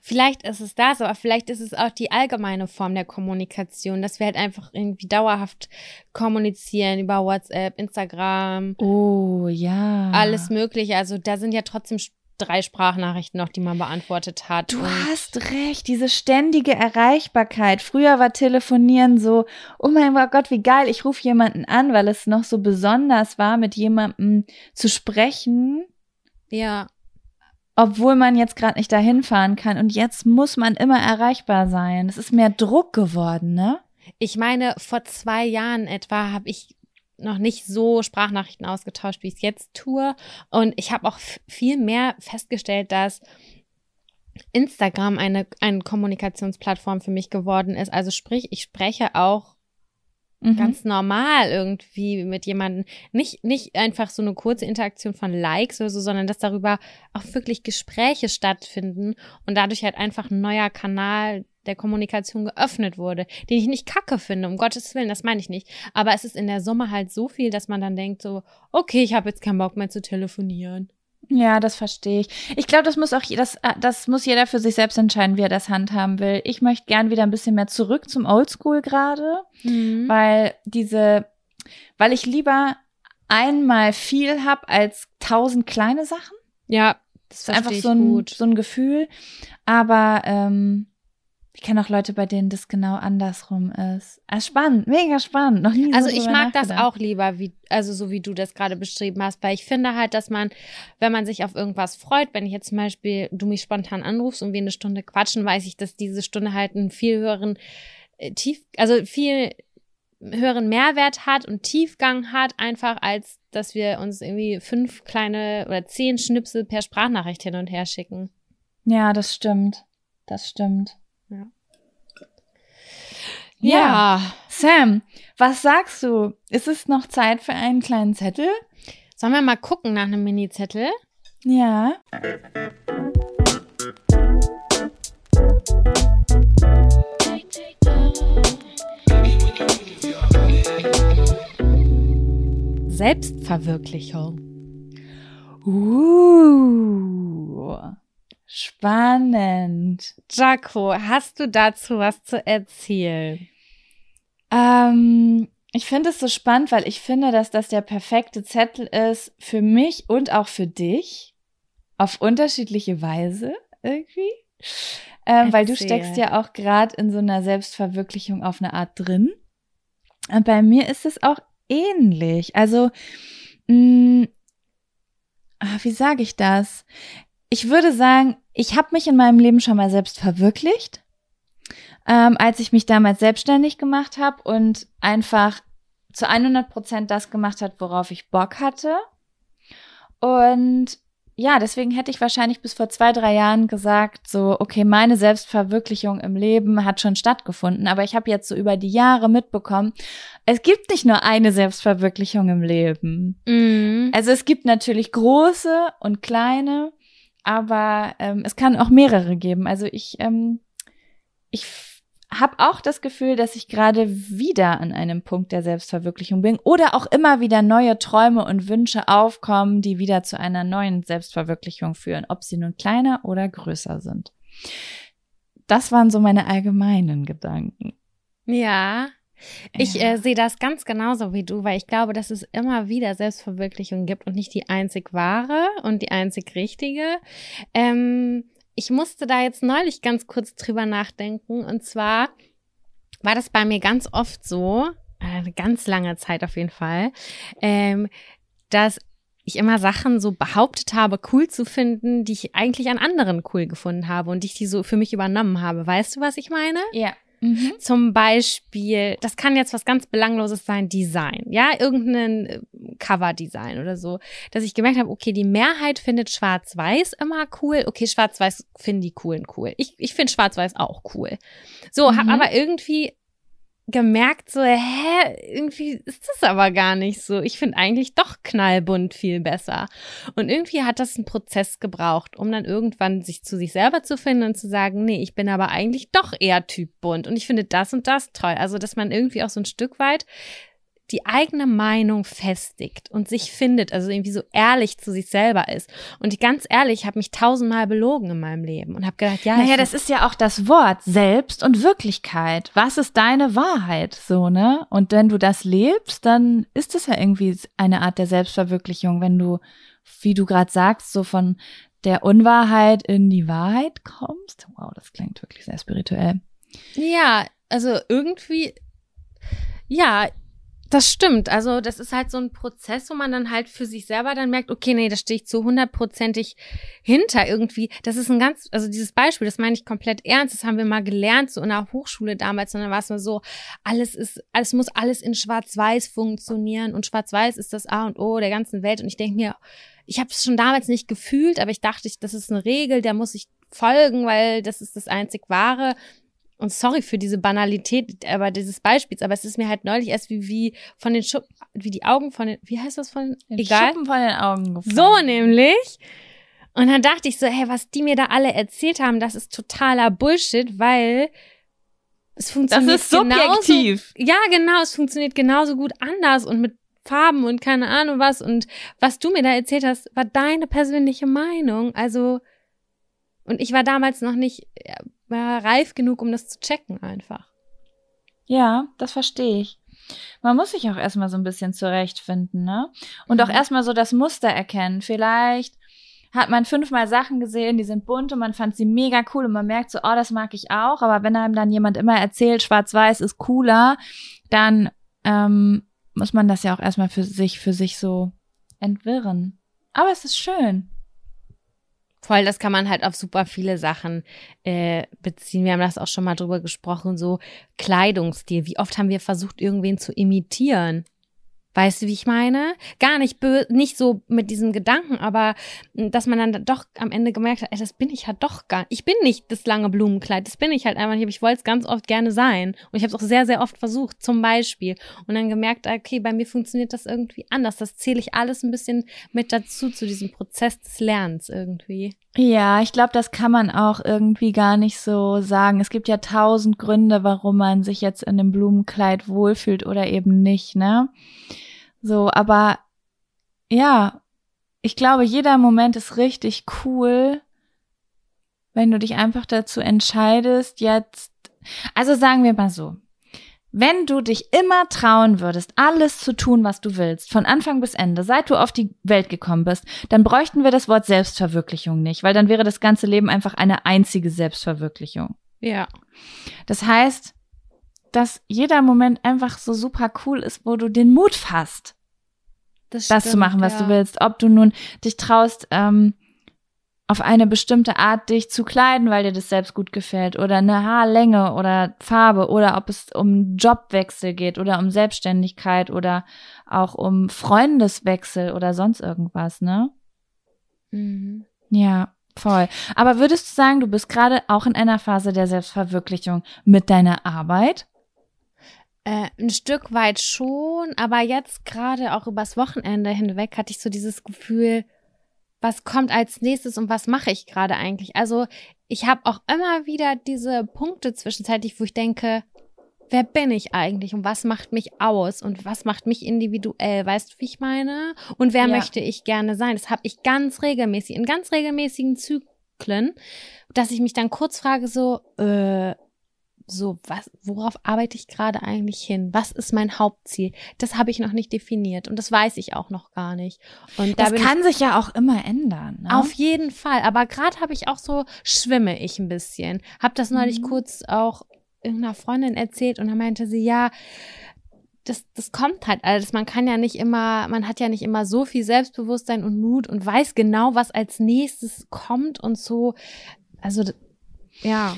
Vielleicht ist es das, aber vielleicht ist es auch die allgemeine Form der Kommunikation, dass wir halt einfach irgendwie dauerhaft kommunizieren über WhatsApp, Instagram. Oh, ja. Alles Mögliche. Also da sind ja trotzdem drei Sprachnachrichten noch, die man beantwortet hat. Du hast recht, diese ständige Erreichbarkeit. Früher war Telefonieren so, oh mein Gott, wie geil, ich rufe jemanden an, weil es noch so besonders war, mit jemandem zu sprechen. Ja obwohl man jetzt gerade nicht dahin fahren kann. Und jetzt muss man immer erreichbar sein. Es ist mehr Druck geworden, ne? Ich meine, vor zwei Jahren etwa habe ich noch nicht so Sprachnachrichten ausgetauscht, wie ich es jetzt tue. Und ich habe auch viel mehr festgestellt, dass Instagram eine, eine Kommunikationsplattform für mich geworden ist. Also sprich, ich spreche auch mhm. ganz normal irgendwie mit jemandem. Nicht, nicht einfach so eine kurze Interaktion von Likes oder so, sondern dass darüber auch wirklich Gespräche stattfinden und dadurch halt einfach ein neuer Kanal der Kommunikation geöffnet wurde, den ich nicht kacke finde, um Gottes Willen, das meine ich nicht. Aber es ist in der Summe halt so viel, dass man dann denkt so, okay, ich habe jetzt keinen Bock mehr zu telefonieren. Ja, das verstehe ich. Ich glaube, das muss auch das, äh, das muss jeder für sich selbst entscheiden, wie er das handhaben will. Ich möchte gern wieder ein bisschen mehr zurück zum Oldschool gerade, mhm. weil diese, weil ich lieber einmal viel hab als tausend kleine Sachen. Ja, das ist einfach so ein, gut. so ein Gefühl. Aber ähm, kenne auch Leute, bei denen das genau andersrum ist. Also spannend, mega spannend. Noch nie Also so ich mag das auch lieber, wie, also so wie du das gerade beschrieben hast, weil ich finde halt, dass man, wenn man sich auf irgendwas freut, wenn ich jetzt zum Beispiel du mich spontan anrufst und wir eine Stunde quatschen, weiß ich, dass diese Stunde halt einen viel höheren äh, tief, also viel höheren Mehrwert hat und Tiefgang hat, einfach als dass wir uns irgendwie fünf kleine oder zehn Schnipsel per Sprachnachricht hin und her schicken. Ja, das stimmt. Das stimmt. Ja. Ja. Sam, was sagst du? Ist es noch Zeit für einen kleinen Zettel? Sollen wir mal gucken nach einem Mini-Zettel? Ja. Selbstverwirklichung. Uh. Spannend. Jaco, hast du dazu was zu erzählen? Ähm, ich finde es so spannend, weil ich finde, dass das der perfekte Zettel ist für mich und auch für dich. Auf unterschiedliche Weise irgendwie. Ähm, weil du steckst ja auch gerade in so einer Selbstverwirklichung auf eine Art drin. Und bei mir ist es auch ähnlich. Also, mh, mm, ah, wie sage ich das? Ich würde sagen, ich habe mich in meinem Leben schon mal selbst verwirklicht, ähm, als ich mich damals selbstständig gemacht habe und einfach zu 100 Prozent das gemacht hat, worauf ich Bock hatte. Und ja, deswegen hätte ich wahrscheinlich bis vor zwei, drei Jahren gesagt, so, okay, meine Selbstverwirklichung im Leben hat schon stattgefunden, aber ich habe jetzt so über die Jahre mitbekommen, es gibt nicht nur eine Selbstverwirklichung im Leben. Mhm. Also es gibt natürlich große und kleine, aber ähm, es kann auch mehrere geben. Also ich, ähm, ich habe auch das Gefühl, dass ich gerade wieder an einem Punkt der Selbstverwirklichung bin oder auch immer wieder neue Träume und Wünsche aufkommen, die wieder zu einer neuen Selbstverwirklichung führen, ob sie nun kleiner oder größer sind. Das waren so meine allgemeinen Gedanken. Ja, ich äh, sehe das ganz genauso wie du, weil ich glaube, dass es immer wieder Selbstverwirklichung gibt und nicht die einzig wahre und die einzig richtige. Ähm, ich musste da jetzt neulich ganz kurz drüber nachdenken und zwar war das bei mir ganz oft so, äh, eine ganz lange Zeit auf jeden Fall, ähm, dass ich immer Sachen so behauptet habe, cool zu finden, die ich eigentlich an anderen cool gefunden habe und die ich die so für mich übernommen habe. Weißt du, was ich meine? Ja. Mhm. Zum Beispiel, das kann jetzt was ganz Belangloses sein, Design, ja, irgendein äh, Cover-Design oder so, dass ich gemerkt habe, okay, die Mehrheit findet Schwarz-Weiß immer cool, okay, Schwarz-Weiß finden die coolen cool. Ich, ich finde Schwarz-Weiß auch cool. So, Mhm. hab aber irgendwie gemerkt, so, hä, irgendwie ist das aber gar nicht so. Ich finde eigentlich doch knallbunt viel besser. Und irgendwie hat das einen Prozess gebraucht, um dann irgendwann sich zu sich selber zu finden und zu sagen, nee, ich bin aber eigentlich doch eher Typ bunt und ich finde das und das toll. Also, dass man irgendwie auch so ein Stück weit die eigene Meinung festigt und sich findet, also irgendwie so ehrlich zu sich selber ist. Und ich, ganz ehrlich, ich habe mich tausendmal belogen in meinem Leben und habe gedacht, ja, Naja, das ist ja auch das Wort Selbst und Wirklichkeit. Was ist deine Wahrheit? So, ne? Und wenn du das lebst, dann ist es ja irgendwie eine Art der Selbstverwirklichung, wenn du, wie du gerade sagst, so von der Unwahrheit in die Wahrheit kommst. Wow, das klingt wirklich sehr spirituell. Ja, also irgendwie, ja, das stimmt. Also das ist halt so ein Prozess, wo man dann halt für sich selber dann merkt, okay, nee, da stehe ich zu hundertprozentig hinter irgendwie. Das ist ein ganz, also dieses Beispiel, das meine ich komplett ernst. Das haben wir mal gelernt, so in der Hochschule damals. Und dann war es nur so, alles ist, alles muss alles in Schwarz-Weiß funktionieren. Und Schwarz-Weiß ist das A und O der ganzen Welt. Und ich denke mir, ich habe es schon damals nicht gefühlt, aber ich dachte, ich, das ist eine Regel, der muss ich folgen, weil das ist das einzig Wahre. Und sorry für diese Banalität, aber dieses Beispiels, aber es ist mir halt neulich erst wie, wie von den Schuppen, wie die Augen von den, wie heißt das von, egal. Schuppen von den Augen gefallen. So nämlich. Und dann dachte ich so, hey, was die mir da alle erzählt haben, das ist totaler Bullshit, weil es Das funktioniert ist subjektiv. Genauso, ja, genau, es funktioniert genauso gut anders und mit Farben und keine Ahnung was. Und was du mir da erzählt hast, war deine persönliche Meinung. Also, und ich war damals noch nicht war reif genug, um das zu checken einfach. Ja, das verstehe ich. Man muss sich auch erstmal so ein bisschen zurechtfinden, ne? Und auch Mhm. erstmal so das Muster erkennen. Vielleicht hat man fünfmal Sachen gesehen, die sind bunt und man fand sie mega cool und man merkt so, oh, das mag ich auch. Aber wenn einem dann jemand immer erzählt, schwarz-weiß ist cooler, dann ähm, muss man das ja auch erstmal für sich, für sich so entwirren. Aber es ist schön. Voll, das kann man halt auf super viele Sachen äh, beziehen. Wir haben das auch schon mal drüber gesprochen, so Kleidungsstil. Wie oft haben wir versucht, irgendwen zu imitieren? Weißt du, wie ich meine? Gar nicht nicht so mit diesem Gedanken, aber mh, dass man dann doch am Ende gemerkt hat, ey, das bin ich halt doch gar Ich bin nicht das lange Blumenkleid, das bin ich halt einfach nicht, ich wollte es ganz oft gerne sein. Und ich habe es auch sehr, sehr oft versucht, zum Beispiel. Und dann gemerkt, okay, bei mir funktioniert das irgendwie anders. Das zähle ich alles ein bisschen mit dazu, zu diesem Prozess des Lernens irgendwie. Ja, ich glaube, das kann man auch irgendwie gar nicht so sagen. Es gibt ja tausend Gründe, warum man sich jetzt in dem Blumenkleid wohlfühlt oder eben nicht, ne? So, aber ja, ich glaube, jeder Moment ist richtig cool, wenn du dich einfach dazu entscheidest, jetzt, also sagen wir mal so, wenn du dich immer trauen würdest, alles zu tun, was du willst, von Anfang bis Ende, seit du auf die Welt gekommen bist, dann bräuchten wir das Wort Selbstverwirklichung nicht, weil dann wäre das ganze Leben einfach eine einzige Selbstverwirklichung. Ja. Das heißt, dass jeder Moment einfach so super cool ist, wo du den Mut fasst, das stimmt, zu machen, was ja. du willst. Ob du nun dich traust, ähm, auf eine bestimmte Art dich zu kleiden, weil dir das selbst gut gefällt, oder eine Haarlänge oder Farbe, oder ob es um Jobwechsel geht oder um Selbstständigkeit oder auch um Freundeswechsel oder sonst irgendwas, ne? Mhm. Ja, voll. Aber würdest du sagen, du bist gerade auch in einer Phase der Selbstverwirklichung mit deiner Arbeit? Äh, ein Stück weit schon, aber jetzt gerade auch übers Wochenende hinweg hatte ich so dieses Gefühl, was kommt als nächstes und was mache ich gerade eigentlich? Also ich habe auch immer wieder diese Punkte zwischenzeitlich, wo ich denke, wer bin ich eigentlich und was macht mich aus und was macht mich individuell? Weißt du, wie ich meine? Und wer Ja. möchte ich gerne sein? Das habe ich ganz regelmäßig, in ganz regelmäßigen Zyklen, dass ich mich dann kurz frage, so, äh, so, was, worauf arbeite ich gerade eigentlich hin? Was ist mein Hauptziel? Das habe ich noch nicht definiert und das weiß ich auch noch gar nicht. Und da Das kann sich ja auch immer ändern. Ne? auf jeden Fall. Aber gerade habe ich auch so, schwimme ich ein bisschen. Hab das neulich Mhm. kurz auch irgendeiner Freundin erzählt und dann meinte sie, ja, das, das kommt halt alles. Man kann ja nicht immer, man hat ja nicht immer so viel Selbstbewusstsein und Mut und weiß genau, was als nächstes kommt und so. Also, ja.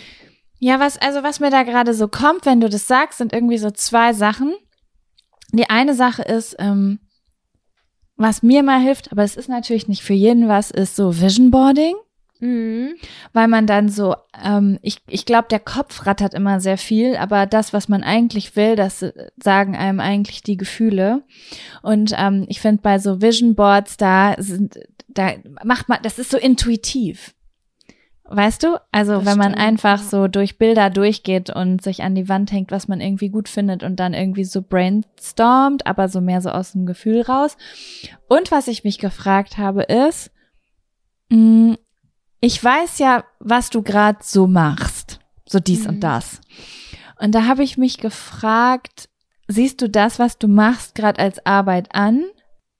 Ja, was, also was mir da gerade so kommt, wenn du das sagst, sind irgendwie so zwei Sachen. Die eine Sache ist, ähm, was mir mal hilft, aber es ist natürlich nicht für jeden was, ist so Vision Boarding, Mhm. weil man dann so, ähm, ich, ich glaube, der Kopf rattert immer sehr viel, aber das, was man eigentlich will, das äh, sagen einem eigentlich die Gefühle. Und ähm, ich finde bei so Vision Boards, da sind, da macht man, das ist so intuitiv. Weißt du? Also Das wenn man stimmt, einfach ja. so durch Bilder durchgeht und sich an die Wand hängt, was man irgendwie gut findet und dann irgendwie so brainstormt, aber so mehr so aus dem Gefühl raus. Und was ich mich gefragt habe ist, mh, ich weiß ja, was du gerade so machst, so dies Mhm. und das. Und da habe ich mich gefragt, siehst du das, was du machst, gerade als Arbeit an?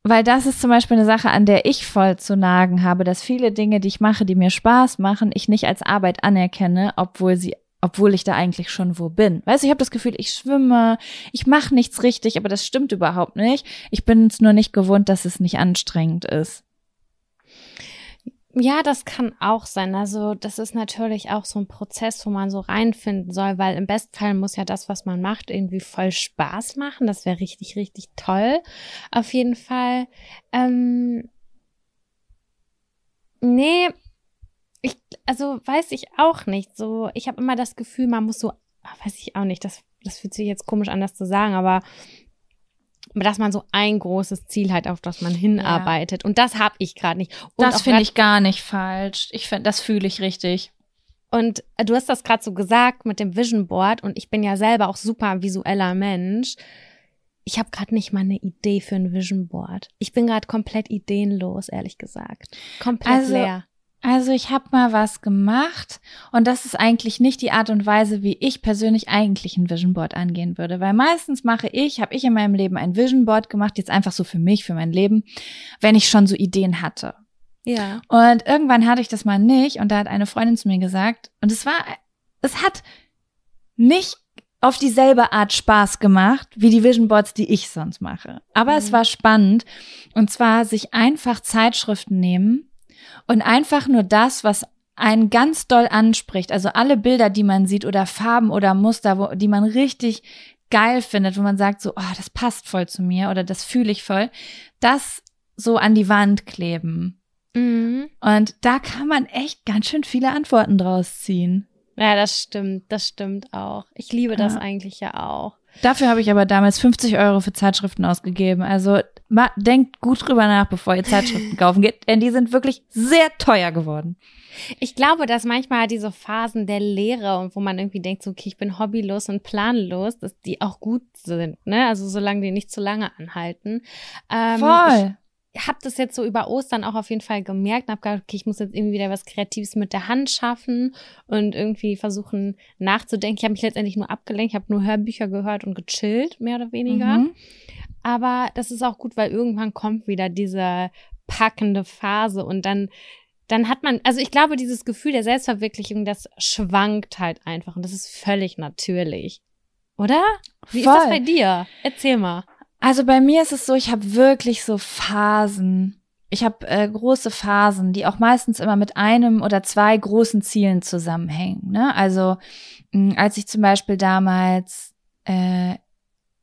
Weil das ist zum Beispiel eine Sache, an der ich voll zu nagen habe, dass viele Dinge, die ich mache, die mir Spaß machen, ich nicht als Arbeit anerkenne, obwohl sie, obwohl ich da eigentlich schon wo bin. Weißt du, ich habe das Gefühl, ich schwimme, ich mache nichts richtig, aber das stimmt überhaupt nicht. Ich bin es nur nicht gewohnt, dass es nicht anstrengend ist. Ja, das kann auch sein. Also das ist natürlich auch so ein Prozess, wo man so reinfinden soll, weil im Bestfall muss ja das, was man macht, irgendwie voll Spaß machen. Das wäre richtig, richtig toll. Auf jeden Fall. Ähm, nee, ich, also weiß ich auch nicht. So, ich habe immer das Gefühl, man muss so, ah, weiß ich auch nicht, das, das fühlt sich jetzt komisch an, das zu sagen, aber dass man so ein großes Ziel hat, auf das man hinarbeitet. Und das habe ich gerade nicht. Und das finde ich gar nicht falsch. Ich finde, das fühle ich richtig. Und äh, du hast das gerade so gesagt mit dem Vision Board und ich bin ja selber auch super visueller Mensch. Ich habe gerade nicht mal eine Idee für ein Vision Board. Ich bin gerade komplett ideenlos, ehrlich gesagt. Komplett Also, leer. Also ich habe mal was gemacht und das ist eigentlich nicht die Art und Weise, wie ich persönlich eigentlich ein Vision Board angehen würde, weil meistens mache ich, habe ich in meinem Leben ein Vision Board gemacht, jetzt einfach so für mich, für mein Leben, wenn ich schon so Ideen hatte. Ja. Und irgendwann hatte ich das mal nicht und da hat eine Freundin zu mir gesagt und es war, es hat nicht auf dieselbe Art Spaß gemacht wie die Vision Boards, die ich sonst mache. Aber Mhm. es war spannend und zwar sich einfach Zeitschriften nehmen und einfach nur das, was einen ganz doll anspricht, also alle Bilder, die man sieht oder Farben oder Muster, wo, die man richtig geil findet, wo man sagt so, oh, das passt voll zu mir oder das fühle ich voll, das so an die Wand kleben. Mhm. Und da kann man echt ganz schön viele Antworten draus ziehen. Ja, das stimmt, das stimmt auch. Ich liebe das Ja. eigentlich ja auch. Dafür habe ich aber damals 50 Euro für Zeitschriften ausgegeben. Also ma, denkt gut drüber nach, bevor ihr Zeitschriften kaufen geht, denn die sind wirklich sehr teuer geworden. Ich glaube, dass manchmal diese Phasen der Leere und wo man irgendwie denkt, so, okay, ich bin hobbylos und planlos, dass die auch gut sind, ne? Also solange die nicht zu lange anhalten. Ähm, Voll. Ich habe das jetzt so über Ostern auch auf jeden Fall gemerkt und habe gedacht, okay, ich muss jetzt irgendwie wieder was Kreatives mit der Hand schaffen und irgendwie versuchen nachzudenken. Ich habe mich letztendlich nur abgelenkt, ich habe nur Hörbücher gehört und gechillt, mehr oder weniger. Mhm. Aber das ist auch gut, weil irgendwann kommt wieder diese packende Phase und dann, dann hat man, also ich glaube, dieses Gefühl der Selbstverwirklichung, das schwankt halt einfach und das ist völlig natürlich. Oder? Wie ist das Voll. bei dir? Erzähl mal. Also bei mir ist es so, ich habe wirklich so Phasen. Ich habe äh, große Phasen, die auch meistens immer mit einem oder zwei großen Zielen zusammenhängen. Ne? Also mh, als ich zum Beispiel damals äh,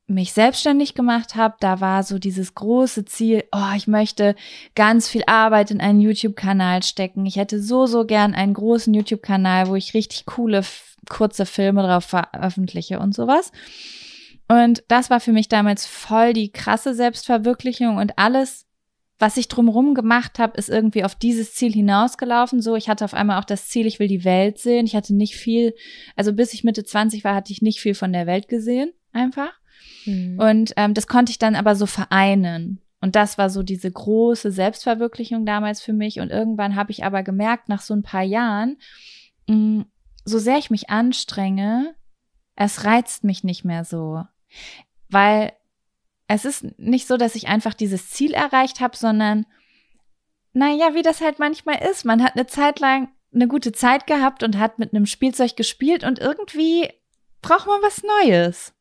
mich selbstständig gemacht habe, da war so dieses große Ziel, oh, ich möchte ganz viel Arbeit in einen YouTube-Kanal stecken. Ich hätte so, so gern einen großen YouTube-Kanal, wo ich richtig coole, kurze Filme drauf veröffentliche und sowas. Und das war für mich damals voll die krasse Selbstverwirklichung und alles, was ich drumherum gemacht habe, ist irgendwie auf dieses Ziel hinausgelaufen. So, ich hatte auf einmal auch das Ziel, ich will die Welt sehen. Ich hatte nicht viel, also bis ich Mitte 20 war, hatte ich nicht viel von der Welt gesehen, einfach. Mhm. Und ähm, das konnte ich dann aber so vereinen. Und das war so diese große Selbstverwirklichung damals für mich. Und irgendwann habe ich aber gemerkt, nach so ein paar Jahren, mh, mm, so sehr ich mich anstrenge, es reizt mich nicht mehr so. Weil es ist nicht so, dass ich einfach dieses Ziel erreicht habe, sondern, naja, wie das halt manchmal ist. Man hat eine Zeit lang eine gute Zeit gehabt und hat mit einem Spielzeug gespielt und irgendwie braucht man was Neues.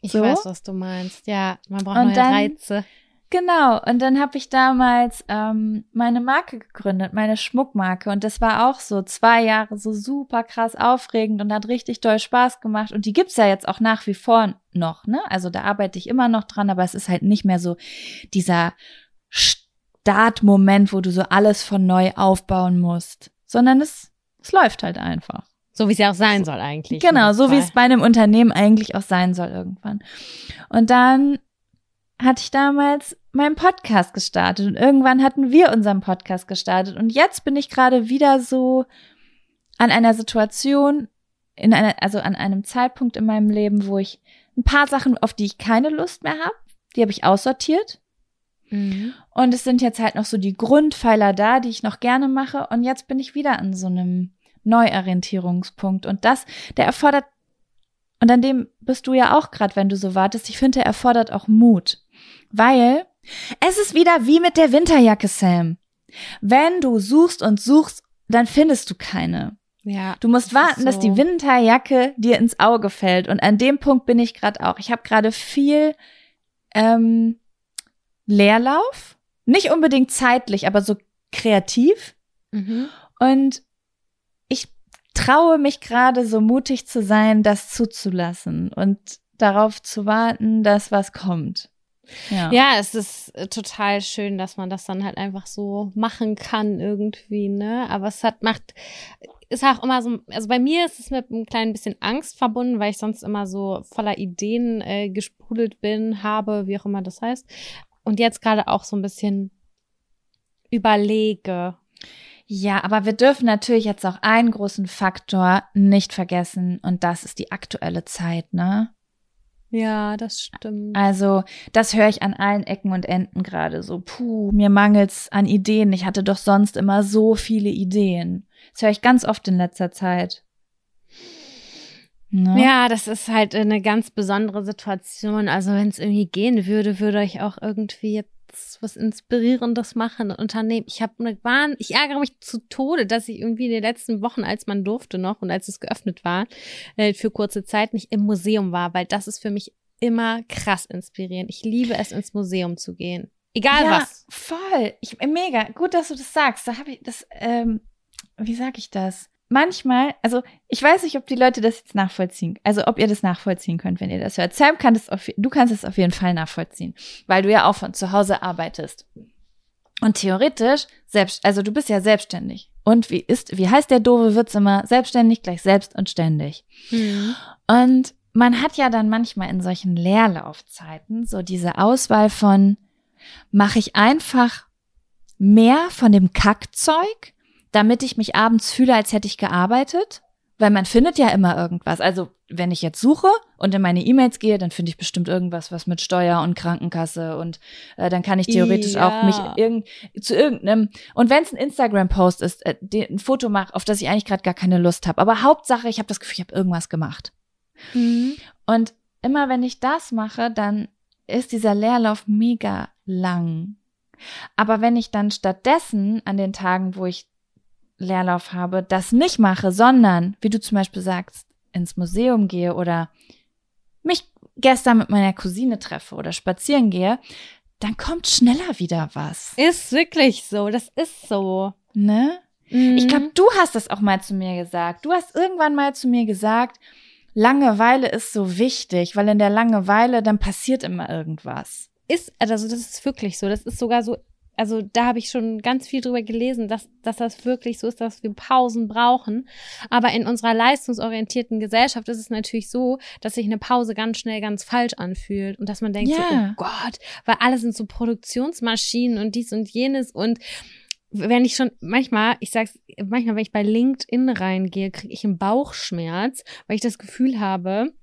Ich so. weiß, was du meinst. Ja, man braucht und neue dann, Reize. Genau, und dann habe ich damals ähm, meine Marke gegründet, meine Schmuckmarke. Und das war auch so zwei Jahre so super krass aufregend und hat richtig doll Spaß gemacht. Und die gibt's ja jetzt auch nach wie vor noch, ne? Also da arbeite ich immer noch dran, aber es ist halt nicht mehr so dieser Startmoment, wo du so alles von neu aufbauen musst, sondern es, es läuft halt einfach. So wie es ja auch sein soll eigentlich. Genau, so wie es bei einem Unternehmen eigentlich auch sein soll irgendwann. Und dann hatte ich damals meinen Podcast gestartet und irgendwann hatten wir unseren Podcast gestartet und jetzt bin ich gerade wieder so an einer Situation, in einer, also an einem Zeitpunkt in meinem Leben, wo ich ein paar Sachen, auf die ich keine Lust mehr habe, die habe ich aussortiert. Mhm. Und es sind jetzt halt noch so die Grundpfeiler da, die ich noch gerne mache. Und jetzt bin ich wieder an so einem Neuorientierungspunkt. Und das, der erfordert, und an dem bist du ja auch gerade, wenn du so wartest, ich finde, der erfordert auch Mut. Weil es ist wieder wie mit der Winterjacke, Sam. Wenn du suchst und suchst, dann findest du keine. Ja. Du musst warten, so. dass die Winterjacke dir ins Auge fällt. Und an dem Punkt bin ich gerade auch. Ich habe gerade viel ähm, Leerlauf. Nicht unbedingt zeitlich, aber so kreativ. Mhm. Und traue mich gerade so mutig zu sein, das zuzulassen und darauf zu warten, dass was kommt. Ja. ja, es ist äh, total schön, dass man das dann halt einfach so machen kann irgendwie, ne? Aber es hat macht ist auch immer so, also bei mir ist es mit einem kleinen bisschen Angst verbunden, weil ich sonst immer so voller Ideen äh, gesprudelt bin, habe, wie auch immer das heißt. Und jetzt gerade auch so ein bisschen überlege, ja, aber wir dürfen natürlich jetzt auch einen großen Faktor nicht vergessen und das ist die aktuelle Zeit, ne? Ja, das stimmt. Also, das höre ich an allen Ecken und Enden gerade so. Puh, mir mangelt's an Ideen. Ich hatte doch sonst immer so viele Ideen. Das höre ich ganz oft in letzter Zeit. Ne? Ja, das ist halt eine ganz besondere Situation. Also, wenn es irgendwie gehen würde, würde ich auch irgendwie was Inspirierendes machen, unternehmen. Ich habe eine Wahn, ich ärgere mich zu Tode, dass ich irgendwie in den letzten Wochen, als man durfte noch und als es geöffnet war, äh, für kurze Zeit nicht im Museum war, weil das ist für mich immer krass inspirierend. Ich liebe es, ins Museum zu gehen. Egal ja, was. Voll. Ich, mega. Gut, dass du das sagst. Da habe ich das, ähm, wie sag ich das? Manchmal, also ich weiß nicht, ob die Leute das jetzt nachvollziehen, also ob ihr das nachvollziehen könnt, wenn ihr das hört. Sam kann das auf, du kannst es auf jeden Fall nachvollziehen, weil du ja auch von zu Hause arbeitest. Und theoretisch, selbst, also du bist ja selbstständig. Und wie ist, wie heißt der doofe Witz immer? Selbstständig gleich selbst und ständig. Mhm. Und man hat ja dann manchmal in solchen Leerlaufzeiten so diese Auswahl von, mache ich einfach mehr von dem Kackzeug damit ich mich abends fühle, als hätte ich gearbeitet. Weil man findet ja immer irgendwas. Also wenn ich jetzt suche und in meine E-Mails gehe, dann finde ich bestimmt irgendwas, was mit Steuer und Krankenkasse und äh, dann kann ich theoretisch ja. auch mich irgend, zu irgendeinem und wenn es ein Instagram-Post ist, äh, ein Foto mache, auf das ich eigentlich gerade gar keine Lust habe. Aber Hauptsache, ich habe das Gefühl, ich habe irgendwas gemacht. Mhm. Und immer wenn ich das mache, dann ist dieser Leerlauf mega lang. Aber wenn ich dann stattdessen an den Tagen, wo ich Leerlauf habe, das nicht mache, sondern, wie du zum Beispiel sagst, ins Museum gehe oder mich gestern mit meiner Cousine treffe oder spazieren gehe, dann kommt schneller wieder was. Ist wirklich so, das ist so. Ne? Mhm. Ich glaube, du hast das auch mal zu mir gesagt. Du hast irgendwann mal zu mir gesagt, Langeweile ist so wichtig, weil in der Langeweile dann passiert immer irgendwas. Ist, also das ist wirklich so. Das ist sogar so, also da habe ich schon ganz viel drüber gelesen, dass, dass das wirklich so ist, dass wir Pausen brauchen. Aber in unserer leistungsorientierten Gesellschaft ist es natürlich so, dass sich eine Pause ganz schnell ganz falsch anfühlt und dass man denkt, Ja. so, oh Gott, weil alle sind so Produktionsmaschinen und dies und jenes und wenn ich schon manchmal, ich sag's, manchmal, wenn ich bei LinkedIn reingehe, kriege ich einen Bauchschmerz, weil ich das Gefühl habe,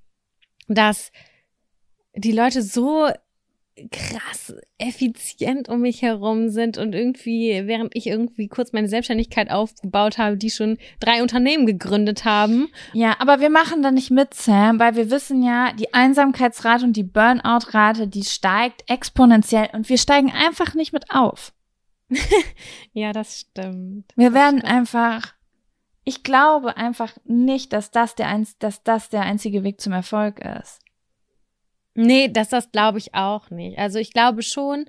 dass die Leute so krass effizient um mich herum sind und irgendwie, während ich irgendwie kurz meine Selbstständigkeit aufgebaut habe, die schon drei Unternehmen gegründet haben. Ja, aber wir machen da nicht mit, Sam, weil wir wissen ja, die Einsamkeitsrate und die Burnout-Rate, die steigt exponentiell und wir steigen einfach nicht mit auf. Ja, das stimmt. Wir Das werden stimmt. einfach, ich glaube einfach nicht, dass das der, dass das der einzige Weg zum Erfolg ist. Nee, das, das glaube ich auch nicht. Also ich glaube schon,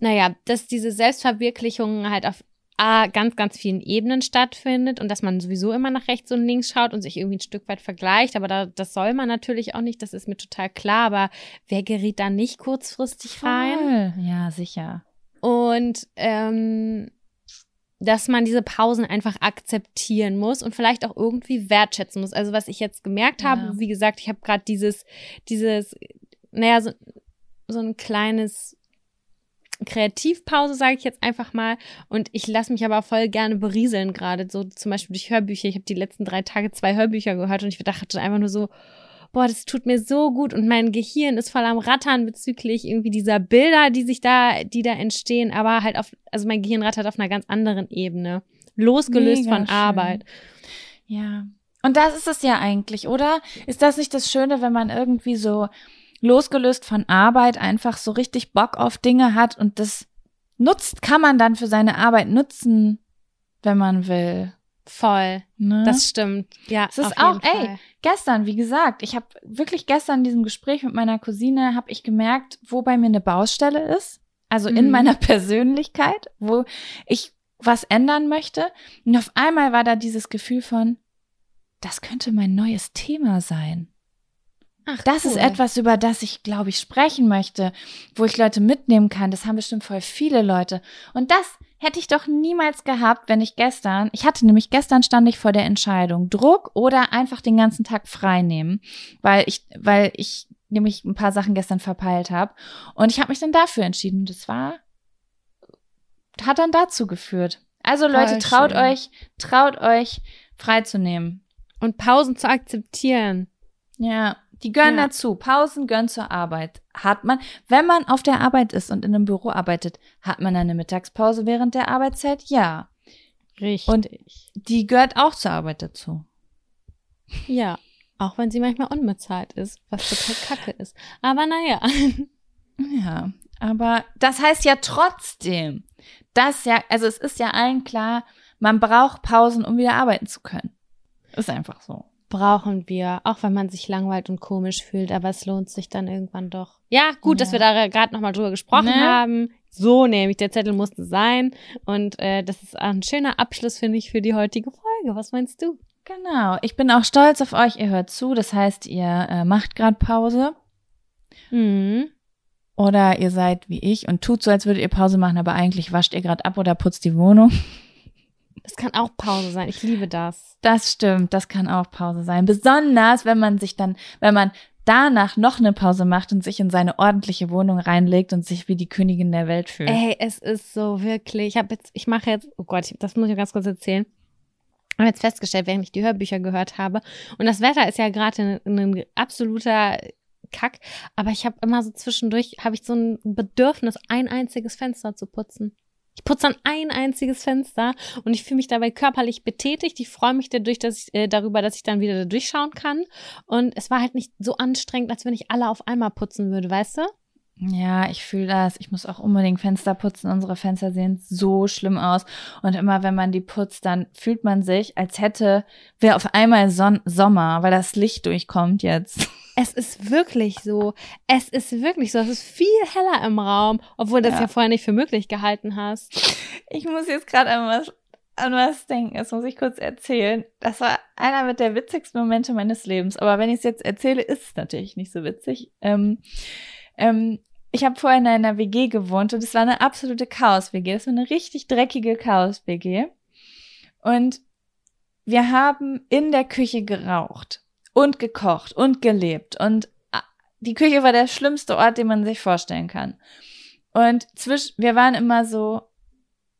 naja, dass diese Selbstverwirklichung halt auf A, ganz, ganz vielen Ebenen stattfindet und dass man sowieso immer nach rechts und links schaut und sich irgendwie ein Stück weit vergleicht. Aber da, das soll man natürlich auch nicht, das ist mir total klar. Aber wer gerät da nicht kurzfristig rein? Voll. Ja, sicher. Und ähm, dass man diese Pausen einfach akzeptieren muss und vielleicht auch irgendwie wertschätzen muss. Also was ich jetzt gemerkt Ja. habe, wie gesagt, ich habe gerade dieses, dieses, naja, so, so ein kleines Kreativpause, sage ich jetzt einfach mal. Und ich lasse mich aber voll gerne berieseln, gerade so zum Beispiel durch Hörbücher. Ich habe die letzten drei Tage zwei Hörbücher gehört und ich dachte einfach nur so, boah, das tut mir so gut und mein Gehirn ist voll am Rattern bezüglich irgendwie dieser Bilder, die sich da, die da entstehen, aber halt auf, also mein Gehirn rattert auf einer ganz anderen Ebene. Losgelöst Mega von schön. Arbeit. Ja. Und das ist es ja eigentlich, oder? Ist das nicht das Schöne, wenn man irgendwie so losgelöst von Arbeit einfach so richtig Bock auf Dinge hat und das nutzt, kann man dann für seine Arbeit nutzen, wenn man will. Voll. Ne? Das stimmt. Ja. Es ist auch, ey, Fall. gestern, wie gesagt, ich habe wirklich gestern in diesem Gespräch mit meiner Cousine, habe ich gemerkt, wo bei mir eine Baustelle ist. Also in Mhm. meiner Persönlichkeit, wo ich was ändern möchte. Und auf einmal war da dieses Gefühl von, das könnte mein neues Thema sein. Ach, Das ist cool. etwas, über das ich, glaube ich, sprechen möchte, wo ich Leute mitnehmen kann. Das haben bestimmt voll viele Leute. Und das hätte ich doch niemals gehabt, wenn ich gestern, ich hatte nämlich gestern stand ich vor der Entscheidung, Druck oder einfach den ganzen Tag frei nehmen, weil ich, weil ich nämlich ein paar Sachen gestern verpeilt habe. Und ich habe mich dann dafür entschieden. Und das war, hat dann dazu geführt. Also Leute, Voll traut schön. euch, traut euch, freizunehmen. Und Pausen zu akzeptieren. Ja, die gehören Ja. dazu. Pausen gehören zur Arbeit. Hat man, wenn man auf der Arbeit ist und in einem Büro arbeitet, hat man eine Mittagspause während der Arbeitszeit? Ja. Richtig. Und- Die gehört auch zur Arbeit dazu. ja. Auch wenn sie manchmal unbezahlt ist, was total kacke ist. Aber naja. Ja, aber das heißt ja trotzdem, dass ja, also es ist ja allen klar, man braucht Pausen, um wieder arbeiten zu können. Ist einfach so. brauchen wir, auch wenn man sich langweilt und komisch fühlt, aber es lohnt sich dann irgendwann doch. Ja, gut, dass Ja. wir da gerade nochmal drüber gesprochen Ne? haben. So nämlich, der Zettel musste sein. Und äh, das ist ein schöner Abschluss, finde ich, für die heutige Folge. Was meinst du? Genau. Ich bin auch stolz auf euch. Ihr hört zu. Das heißt, ihr äh, macht gerade Pause. Mhm. Oder ihr seid wie ich und tut so, als würdet ihr Pause machen, aber eigentlich wascht ihr gerade ab oder putzt die Wohnung. Das kann auch Pause sein. Ich liebe das. Das stimmt, das kann auch Pause sein. Besonders, wenn man sich dann, wenn man danach noch eine Pause macht und sich in seine ordentliche Wohnung reinlegt und sich wie die Königin der Welt fühlt. Ey, es ist so wirklich. Ich habe jetzt, ich mache jetzt, oh Gott, das muss ich ganz kurz erzählen. Ich habe jetzt festgestellt, während ich die Hörbücher gehört habe. Und das Wetter ist ja gerade ein, ein absoluter Kack. Aber ich habe immer so zwischendurch, habe ich so ein Bedürfnis, ein einziges Fenster zu putzen. Ich putze dann ein einziges Fenster und ich fühle mich dabei körperlich betätigt. Ich freue mich dadurch, dass ich, äh, darüber, dass ich dann wieder da durchschauen kann. Und es war halt nicht so anstrengend, als wenn ich alle auf einmal putzen würde, weißt du? Ja, ich fühle das. Ich muss auch unbedingt Fenster putzen. Unsere Fenster sehen so schlimm aus. Und immer wenn man die putzt, dann fühlt man sich, als hätte, wäre auf einmal Son Sommer, weil das Licht durchkommt jetzt. Es ist wirklich so. Es ist wirklich so. Es ist viel heller im Raum, obwohl du das Ja. ja vorher nicht für möglich gehalten hast. Ich muss jetzt gerade einmal was an was denken. Das muss ich kurz erzählen. Das war einer mit der witzigsten Momente meines Lebens. Aber wenn ich es jetzt erzähle, ist es natürlich nicht so witzig. Ähm, ähm, ich habe vorher in einer WG gewohnt und es war eine absolute Chaos-WG. Das war eine richtig dreckige Chaos-WG. Und wir haben in der Küche geraucht und gekocht und gelebt. Und ah, die Küche war der schlimmste Ort, den man sich vorstellen kann. Und zwischen, wir waren immer so,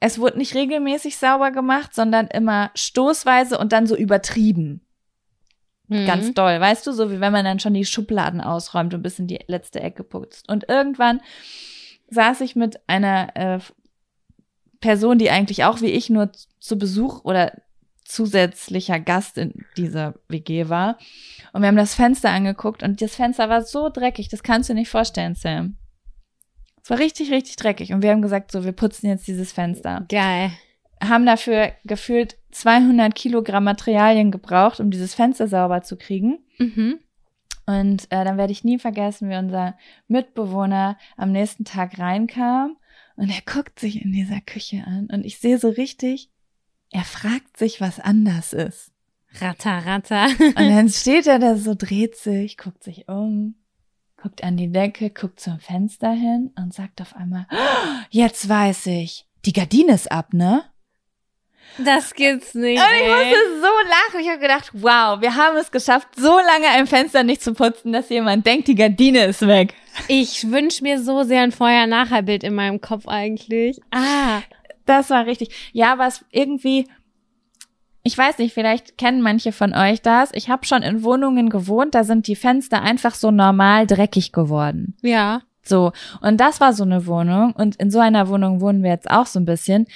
es wurde nicht regelmäßig sauber gemacht, sondern immer stoßweise und dann so übertrieben. Mhm. Ganz doll, weißt du, so wie wenn man dann schon die Schubladen ausräumt und bis in die letzte Ecke putzt. Und irgendwann saß ich mit einer äh, Person, die eigentlich auch wie ich nur zu Besuch oder zusätzlicher Gast in dieser WG war. Und wir haben das Fenster angeguckt und das Fenster war so dreckig, das kannst du nicht vorstellen, Sam. Es war richtig, richtig dreckig. Und wir haben gesagt, so, wir putzen jetzt dieses Fenster. Geil. Haben dafür gefühlt 200 Kilogramm Materialien gebraucht, um dieses Fenster sauber zu kriegen. Mhm. Und äh, dann werde ich nie vergessen, wie unser Mitbewohner am nächsten Tag reinkam und er guckt sich in dieser Küche an und ich sehe so richtig, er fragt sich, was anders ist. Ratter, ratter. Und dann steht er da so, dreht sich, guckt sich um, guckt an die Decke, guckt zum Fenster hin und sagt auf einmal, oh, jetzt weiß ich, die Gardine ist ab, ne? Das gibt's nicht. Und ich musste so lachen. Ich habe gedacht, wow, wir haben es geschafft, so lange ein Fenster nicht zu putzen, dass jemand denkt, die Gardine ist weg. Ich wünsche mir so sehr ein Vorher-Nachher-Bild in meinem Kopf eigentlich. Ah, das war richtig. Ja, was irgendwie, ich weiß nicht, vielleicht kennen manche von euch das. Ich habe schon in Wohnungen gewohnt, da sind die Fenster einfach so normal dreckig geworden. Ja. So, und das war so eine Wohnung und in so einer Wohnung wohnen wir jetzt auch so ein bisschen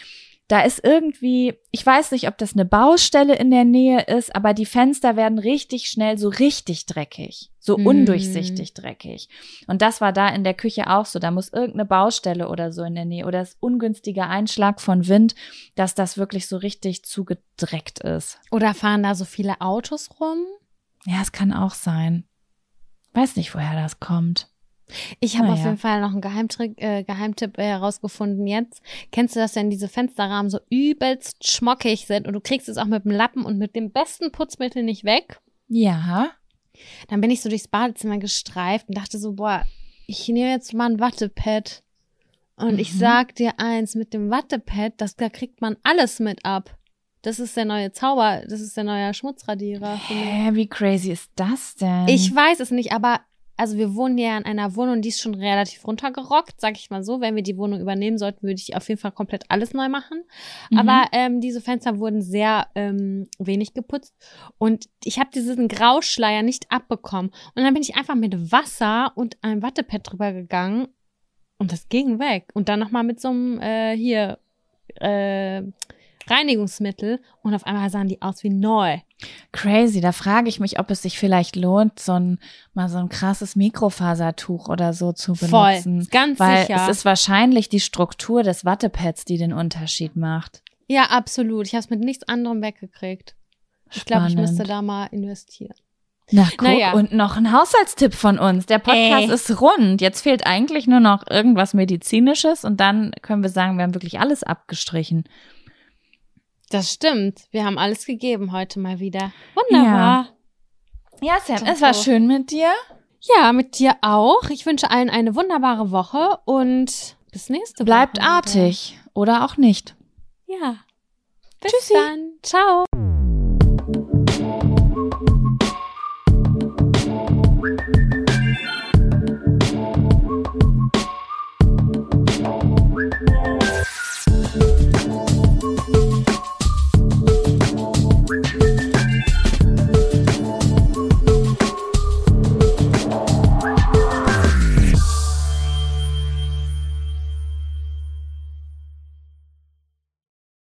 da ist irgendwie, ich weiß nicht, ob das eine Baustelle in der Nähe ist, aber die Fenster werden richtig schnell so richtig dreckig, so mm. undurchsichtig dreckig. Und das war da in der Küche auch so. Da muss irgendeine Baustelle oder so in der Nähe oder das ungünstige Einschlag von Wind, dass das wirklich so richtig zugedreckt ist. Oder fahren da so viele Autos rum? Ja, es kann auch sein. Weiß nicht, woher das kommt. Ich habe naja. auf jeden Fall noch einen Geheimtrick, äh, Geheimtipp herausgefunden jetzt. Kennst du das, wenn diese Fensterrahmen so übelst schmockig sind und du kriegst es auch mit dem Lappen und mit dem besten Putzmittel nicht weg? Ja. Dann bin ich so durchs Badezimmer gestreift und dachte so, boah, ich nehme jetzt mal ein Wattepad. Und mhm. ich sag dir eins, mit dem Wattepad, das, da kriegt man alles mit ab. Das ist der neue Zauber, das ist der neue Schmutzradierer. Hä, wie crazy ist das denn? Ich weiß es nicht, aber also wir wohnen ja in einer Wohnung, die ist schon relativ runtergerockt, sag ich mal so. Wenn wir die Wohnung übernehmen sollten, würde ich auf jeden Fall komplett alles neu machen. Mhm. Aber ähm, diese Fenster wurden sehr ähm, wenig geputzt und ich habe diesen Grauschleier nicht abbekommen. Und dann bin ich einfach mit Wasser und einem Wattepad drüber gegangen und das ging weg. Und dann nochmal mit so einem äh, hier äh, Reinigungsmittel und auf einmal sahen die aus wie neu. Crazy, da frage ich mich, ob es sich vielleicht lohnt, so ein mal so ein krasses Mikrofasertuch oder so zu benutzen. Voll, ganz weil sicher. es ist wahrscheinlich die Struktur des Wattepads, die den Unterschied macht. Ja, absolut. Ich habe es mit nichts anderem weggekriegt. Ich glaube, ich müsste da mal investieren. Na, guck, naja. und noch ein Haushaltstipp von uns. Der Podcast Ey. ist rund. Jetzt fehlt eigentlich nur noch irgendwas Medizinisches und dann können wir sagen, wir haben wirklich alles abgestrichen. Das stimmt. Wir haben alles gegeben heute mal wieder. Wunderbar. Ja, ja Sam, es war schön mit dir. Ja, mit dir auch. Ich wünsche allen eine wunderbare Woche und bis nächste Woche. Bleibt artig oder auch nicht. Ja. Bis Tschüssi. dann. Ciao.